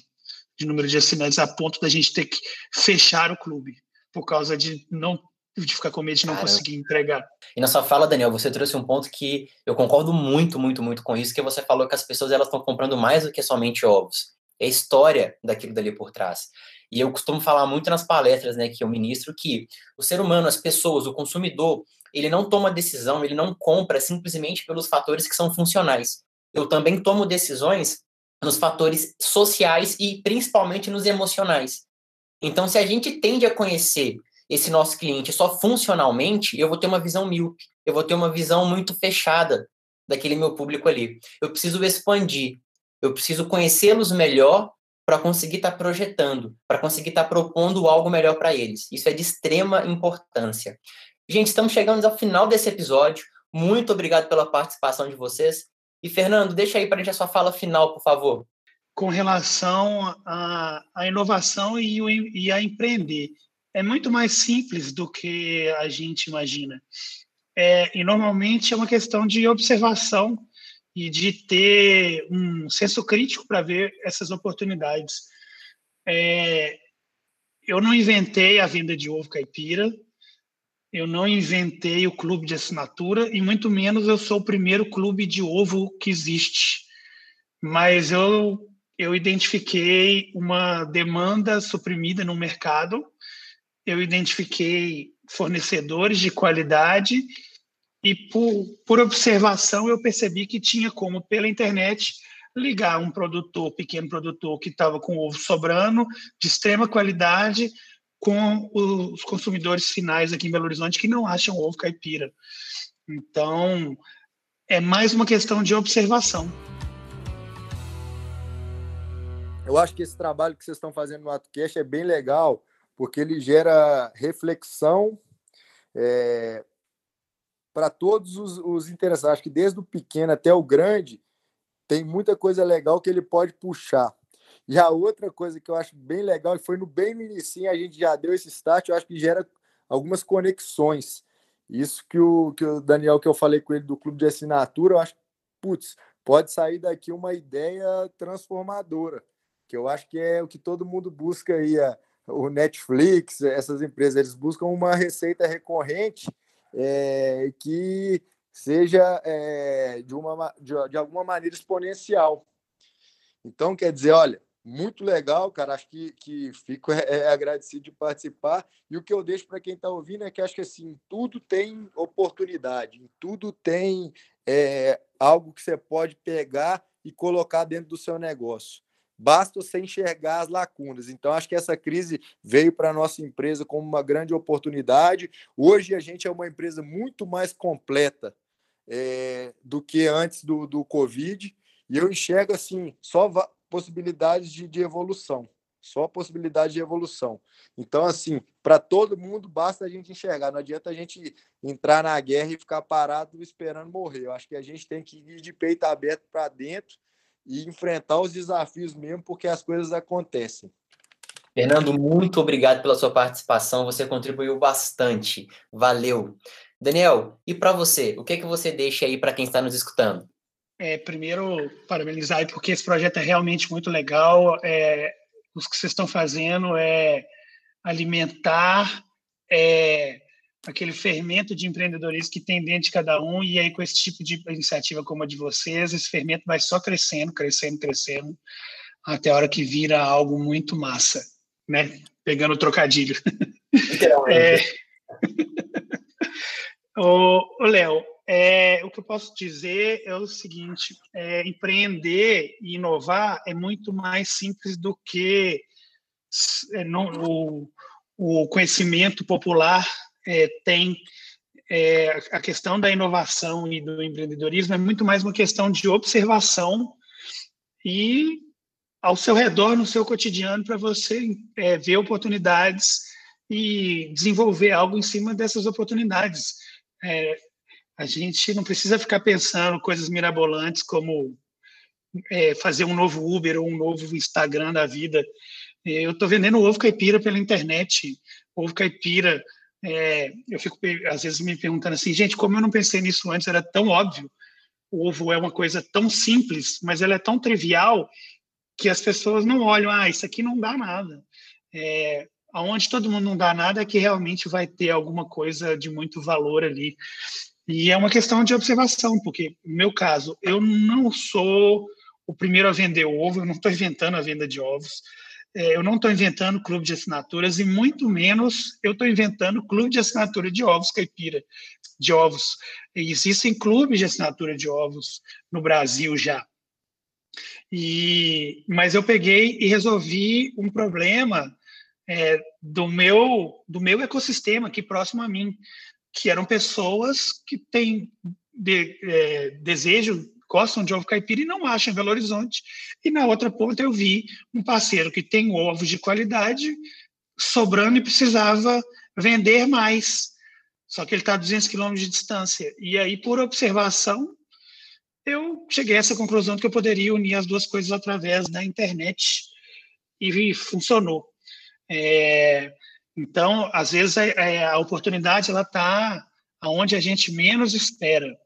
B: de número de assinantes a ponto da gente ter que fechar o clube por causa de não de ficar com medo de não conseguir entregar.
A: E na sua fala, Daniel, você trouxe um ponto que eu concordo muito, muito, muito com isso, que você falou que as pessoas elas estão comprando mais do que somente ovos. É a história daquilo dali por trás. E eu costumo falar muito nas palestras, né, que eu ministro, que o ser humano, as pessoas, o consumidor, ele não toma decisão, ele não compra simplesmente pelos fatores que são funcionais. Eu também tomo decisões nos fatores sociais e principalmente nos emocionais. Então, se a gente tende a conhecer esse nosso cliente só funcionalmente, eu vou ter uma visão míope, eu vou ter uma visão muito fechada daquele meu público ali. Eu preciso expandir, eu preciso conhecê-los melhor para conseguir estar tá projetando, para conseguir estar tá propondo algo melhor para eles. Isso é de extrema importância. Gente, estamos chegando ao final desse episódio. Muito obrigado pela participação de vocês. E, Fernando, deixa aí para a gente a sua fala final, por favor.
B: Com relação à, à inovação e, e a empreender. É muito mais simples do que a gente imagina. É, e normalmente é uma questão de observação e de ter um senso crítico para ver essas oportunidades. É, eu não inventei a venda de ovo caipira, eu não inventei o clube de assinatura e muito menos eu sou o primeiro clube de ovo que existe. Mas eu eu identifiquei uma demanda suprimida no mercado, eu identifiquei fornecedores de qualidade e por, por observação eu percebi que tinha como pela internet ligar um produtor, pequeno produtor que estava com ovo sobrando, de extrema qualidade, com os consumidores finais aqui em Belo Horizonte que não acham ovo caipira. Então, é mais uma questão de observação.
C: Eu acho que esse trabalho que vocês estão fazendo no AtoCast é bem legal, porque ele gera reflexão é, para todos os, os interessados. Acho que desde o pequeno até o grande, tem muita coisa legal que ele pode puxar. E a outra coisa que eu acho bem legal, e foi no bem no início, a gente já deu esse start, eu acho que gera algumas conexões. Isso que o, que o Daniel, que eu falei com ele do clube de assinatura, eu acho que, putz, pode sair daqui uma ideia transformadora, que eu acho que é o que todo mundo busca aí, a, o Netflix, essas empresas, eles buscam uma receita recorrente é, que seja é, de, uma, de, de alguma maneira exponencial. Então, quer dizer, olha, muito legal, cara. Acho que, que fico é, é agradecido de participar. E o que eu deixo para quem está ouvindo é que acho que assim, tudo tem oportunidade, tudo tem é, algo que você pode pegar e colocar dentro do seu negócio. Basta você enxergar as lacunas. Então, acho que essa crise veio para a nossa empresa como uma grande oportunidade. Hoje, a gente é uma empresa muito mais completa é, do que antes do, do Covid. E eu enxergo assim, só possibilidades de, de evolução, só possibilidade de evolução. Então, assim, para todo mundo basta a gente enxergar, não adianta a gente entrar na guerra e ficar parado esperando morrer. Eu acho que a gente tem que ir de peito aberto para dentro e enfrentar os desafios mesmo, porque as coisas acontecem.
A: Fernando, muito obrigado pela sua participação, você contribuiu bastante. Valeu. Daniel, e para você, o que é que você deixa aí para quem está nos escutando?
B: É, primeiro, parabenizar porque esse projeto é realmente muito legal. É, os que vocês estão fazendo é alimentar é, aquele fermento de empreendedorismo que tem dentro de cada um, e aí com esse tipo de iniciativa como a de vocês, esse fermento vai só crescendo, crescendo, crescendo, até a hora que vira algo muito massa, né? Pegando o trocadilho. Literalmente. É... ô, Léo, é, o que eu posso dizer é o seguinte: é, empreender e inovar é muito mais simples do que é, não, o, o conhecimento popular é, tem. É, a questão da inovação e do empreendedorismo é muito mais uma questão de observação e ao seu redor, no seu cotidiano, para você é, ver oportunidades e desenvolver algo em cima dessas oportunidades. É, a gente não precisa ficar pensando coisas mirabolantes como é, fazer um novo Uber ou um novo Instagram da vida. Eu estou vendendo ovo caipira pela internet. Ovo caipira. É, eu fico às vezes me perguntando assim, gente, como eu não pensei nisso antes? Era tão óbvio. O ovo é uma coisa tão simples, mas ela é tão trivial que as pessoas não olham. Ah, isso aqui não dá nada. É, aonde todo mundo não dá nada é que realmente vai ter alguma coisa de muito valor ali. E é uma questão de observação, porque, no meu caso, eu não sou o primeiro a vender ovo, eu não estou inventando a venda de ovos, é, eu não estou inventando clube de assinaturas, e muito menos eu estou inventando clube de assinatura de ovos caipira, de ovos. Existem clubes de assinatura de ovos no Brasil já. E, mas eu peguei e resolvi um problema é, do meu do meu ecossistema aqui próximo a mim que eram pessoas que têm de, é, desejo, gostam de ovo caipira e não acham em Belo Horizonte. E na outra ponta eu vi um parceiro que tem ovos de qualidade sobrando e precisava vender mais. Só que ele está a 200 quilômetros de distância. E aí, por observação, eu cheguei a essa conclusão de que eu poderia unir as duas coisas através da internet e funcionou. É, então, às vezes, a, é, é, a oportunidade ela está aonde a gente menos espera.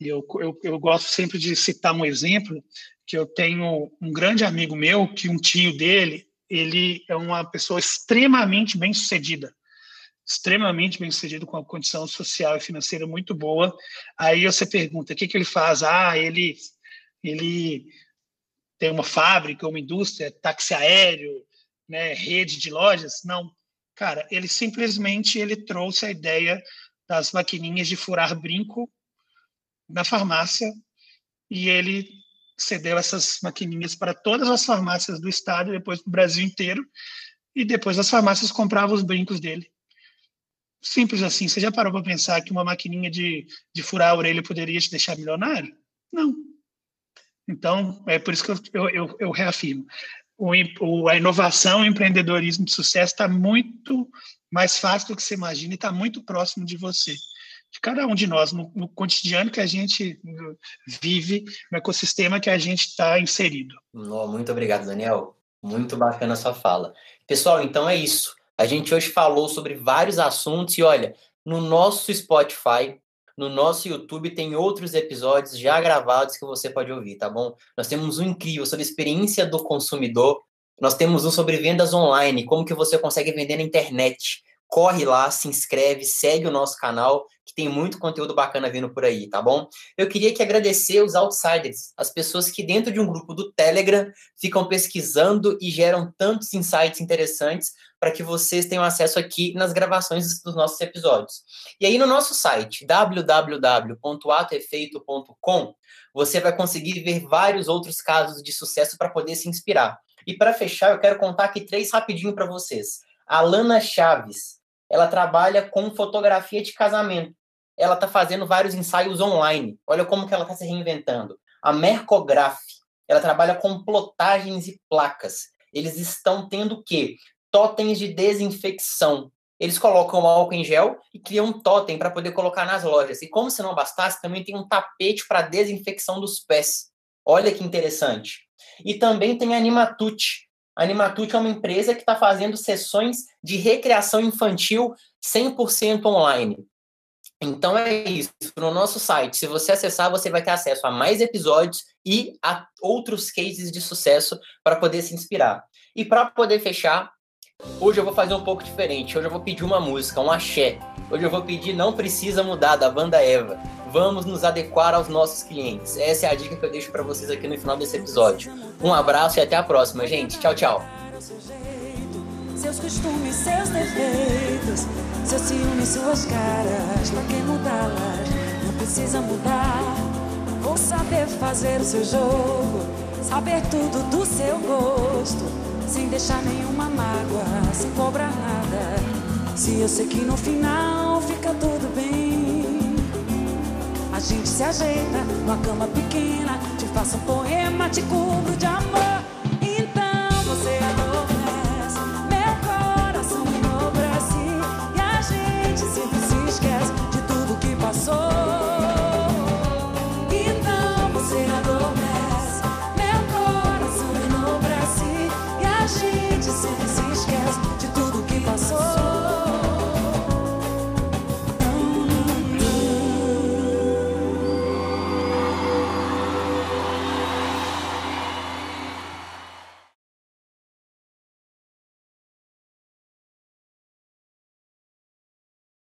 B: Eu, eu, eu gosto sempre de citar um exemplo que eu tenho um grande amigo meu, que um tio dele, ele é uma pessoa extremamente bem sucedida, extremamente bem sucedido com a condição social e financeira muito boa. Aí você pergunta, o que, que ele faz? Ah, ele ele tem uma fábrica, uma indústria, táxi aéreo, né, rede de lojas? Não, Cara, ele simplesmente ele trouxe a ideia das maquininhas de furar brinco na farmácia e ele cedeu essas maquininhas para todas as farmácias do estado, depois do Brasil inteiro, e depois as farmácias compravam os brincos dele. Simples assim. Você já parou para pensar que uma maquininha de, de furar a orelha poderia te deixar milionário? Não. Então, é por isso que eu, eu, eu reafirmo o, o, a inovação, o empreendedorismo de sucesso está muito mais fácil do que você imagina e está muito próximo de você, de cada um de nós, no, no cotidiano que a gente vive, no ecossistema que a gente está inserido.
A: Muito obrigado, Daniel. Muito bacana a sua fala. Pessoal, então é isso. A gente hoje falou sobre vários assuntos e olha, no nosso Spotify no nosso YouTube tem outros episódios já gravados que você pode ouvir, tá bom? Nós temos um incrível sobre experiência do consumidor. Nós temos um sobre vendas online, como que você consegue vender na internet. Corre lá, se inscreve, segue o nosso canal, que tem muito conteúdo bacana vindo por aí, tá bom? Eu queria que agradecer os outsiders, as pessoas que dentro de um grupo do Telegram ficam pesquisando e geram tantos insights interessantes para que vocês tenham acesso aqui nas gravações dos nossos episódios. E aí no nosso site www.atoefeito.com, você vai conseguir ver vários outros casos de sucesso para poder se inspirar. E para fechar, eu quero contar aqui três rapidinho para vocês. A Lana Chaves, ela trabalha com fotografia de casamento. Ela está fazendo vários ensaios online. Olha como que ela está se reinventando. A Mercograph, ela trabalha com plotagens e placas. Eles estão tendo o quê? totens de desinfecção. Eles colocam álcool em gel e criam um totem para poder colocar nas lojas. E como se não bastasse, também tem um tapete para desinfecção dos pés. Olha que interessante. E também tem a Animatute. A Animatute é uma empresa que está fazendo sessões de recreação infantil 100% online. Então é isso. No nosso site, se você acessar, você vai ter acesso a mais episódios e a outros cases de sucesso para poder se inspirar. E para poder fechar, Hoje eu vou fazer um pouco diferente. Hoje eu vou pedir uma música, um axé. Hoje eu vou pedir Não Precisa Mudar, da banda Eva. Vamos nos adequar aos nossos clientes. Essa é a dica que eu deixo para vocês aqui no final desse episódio. Um abraço e até a próxima, gente. Tchau, tchau. Seus costumes, seus defeitos, seus ciúmes, suas caras, não quer mudá-las
D: precisa mudar. Vou saber fazer o seu jogo, saber tudo do seu gosto, sem deixar nenhuma mágoa, sem cobrar nada. Se eu sei que no final fica tudo bem, a gente se ajeita numa cama pequena. Te faço um poema, te cubro de amor.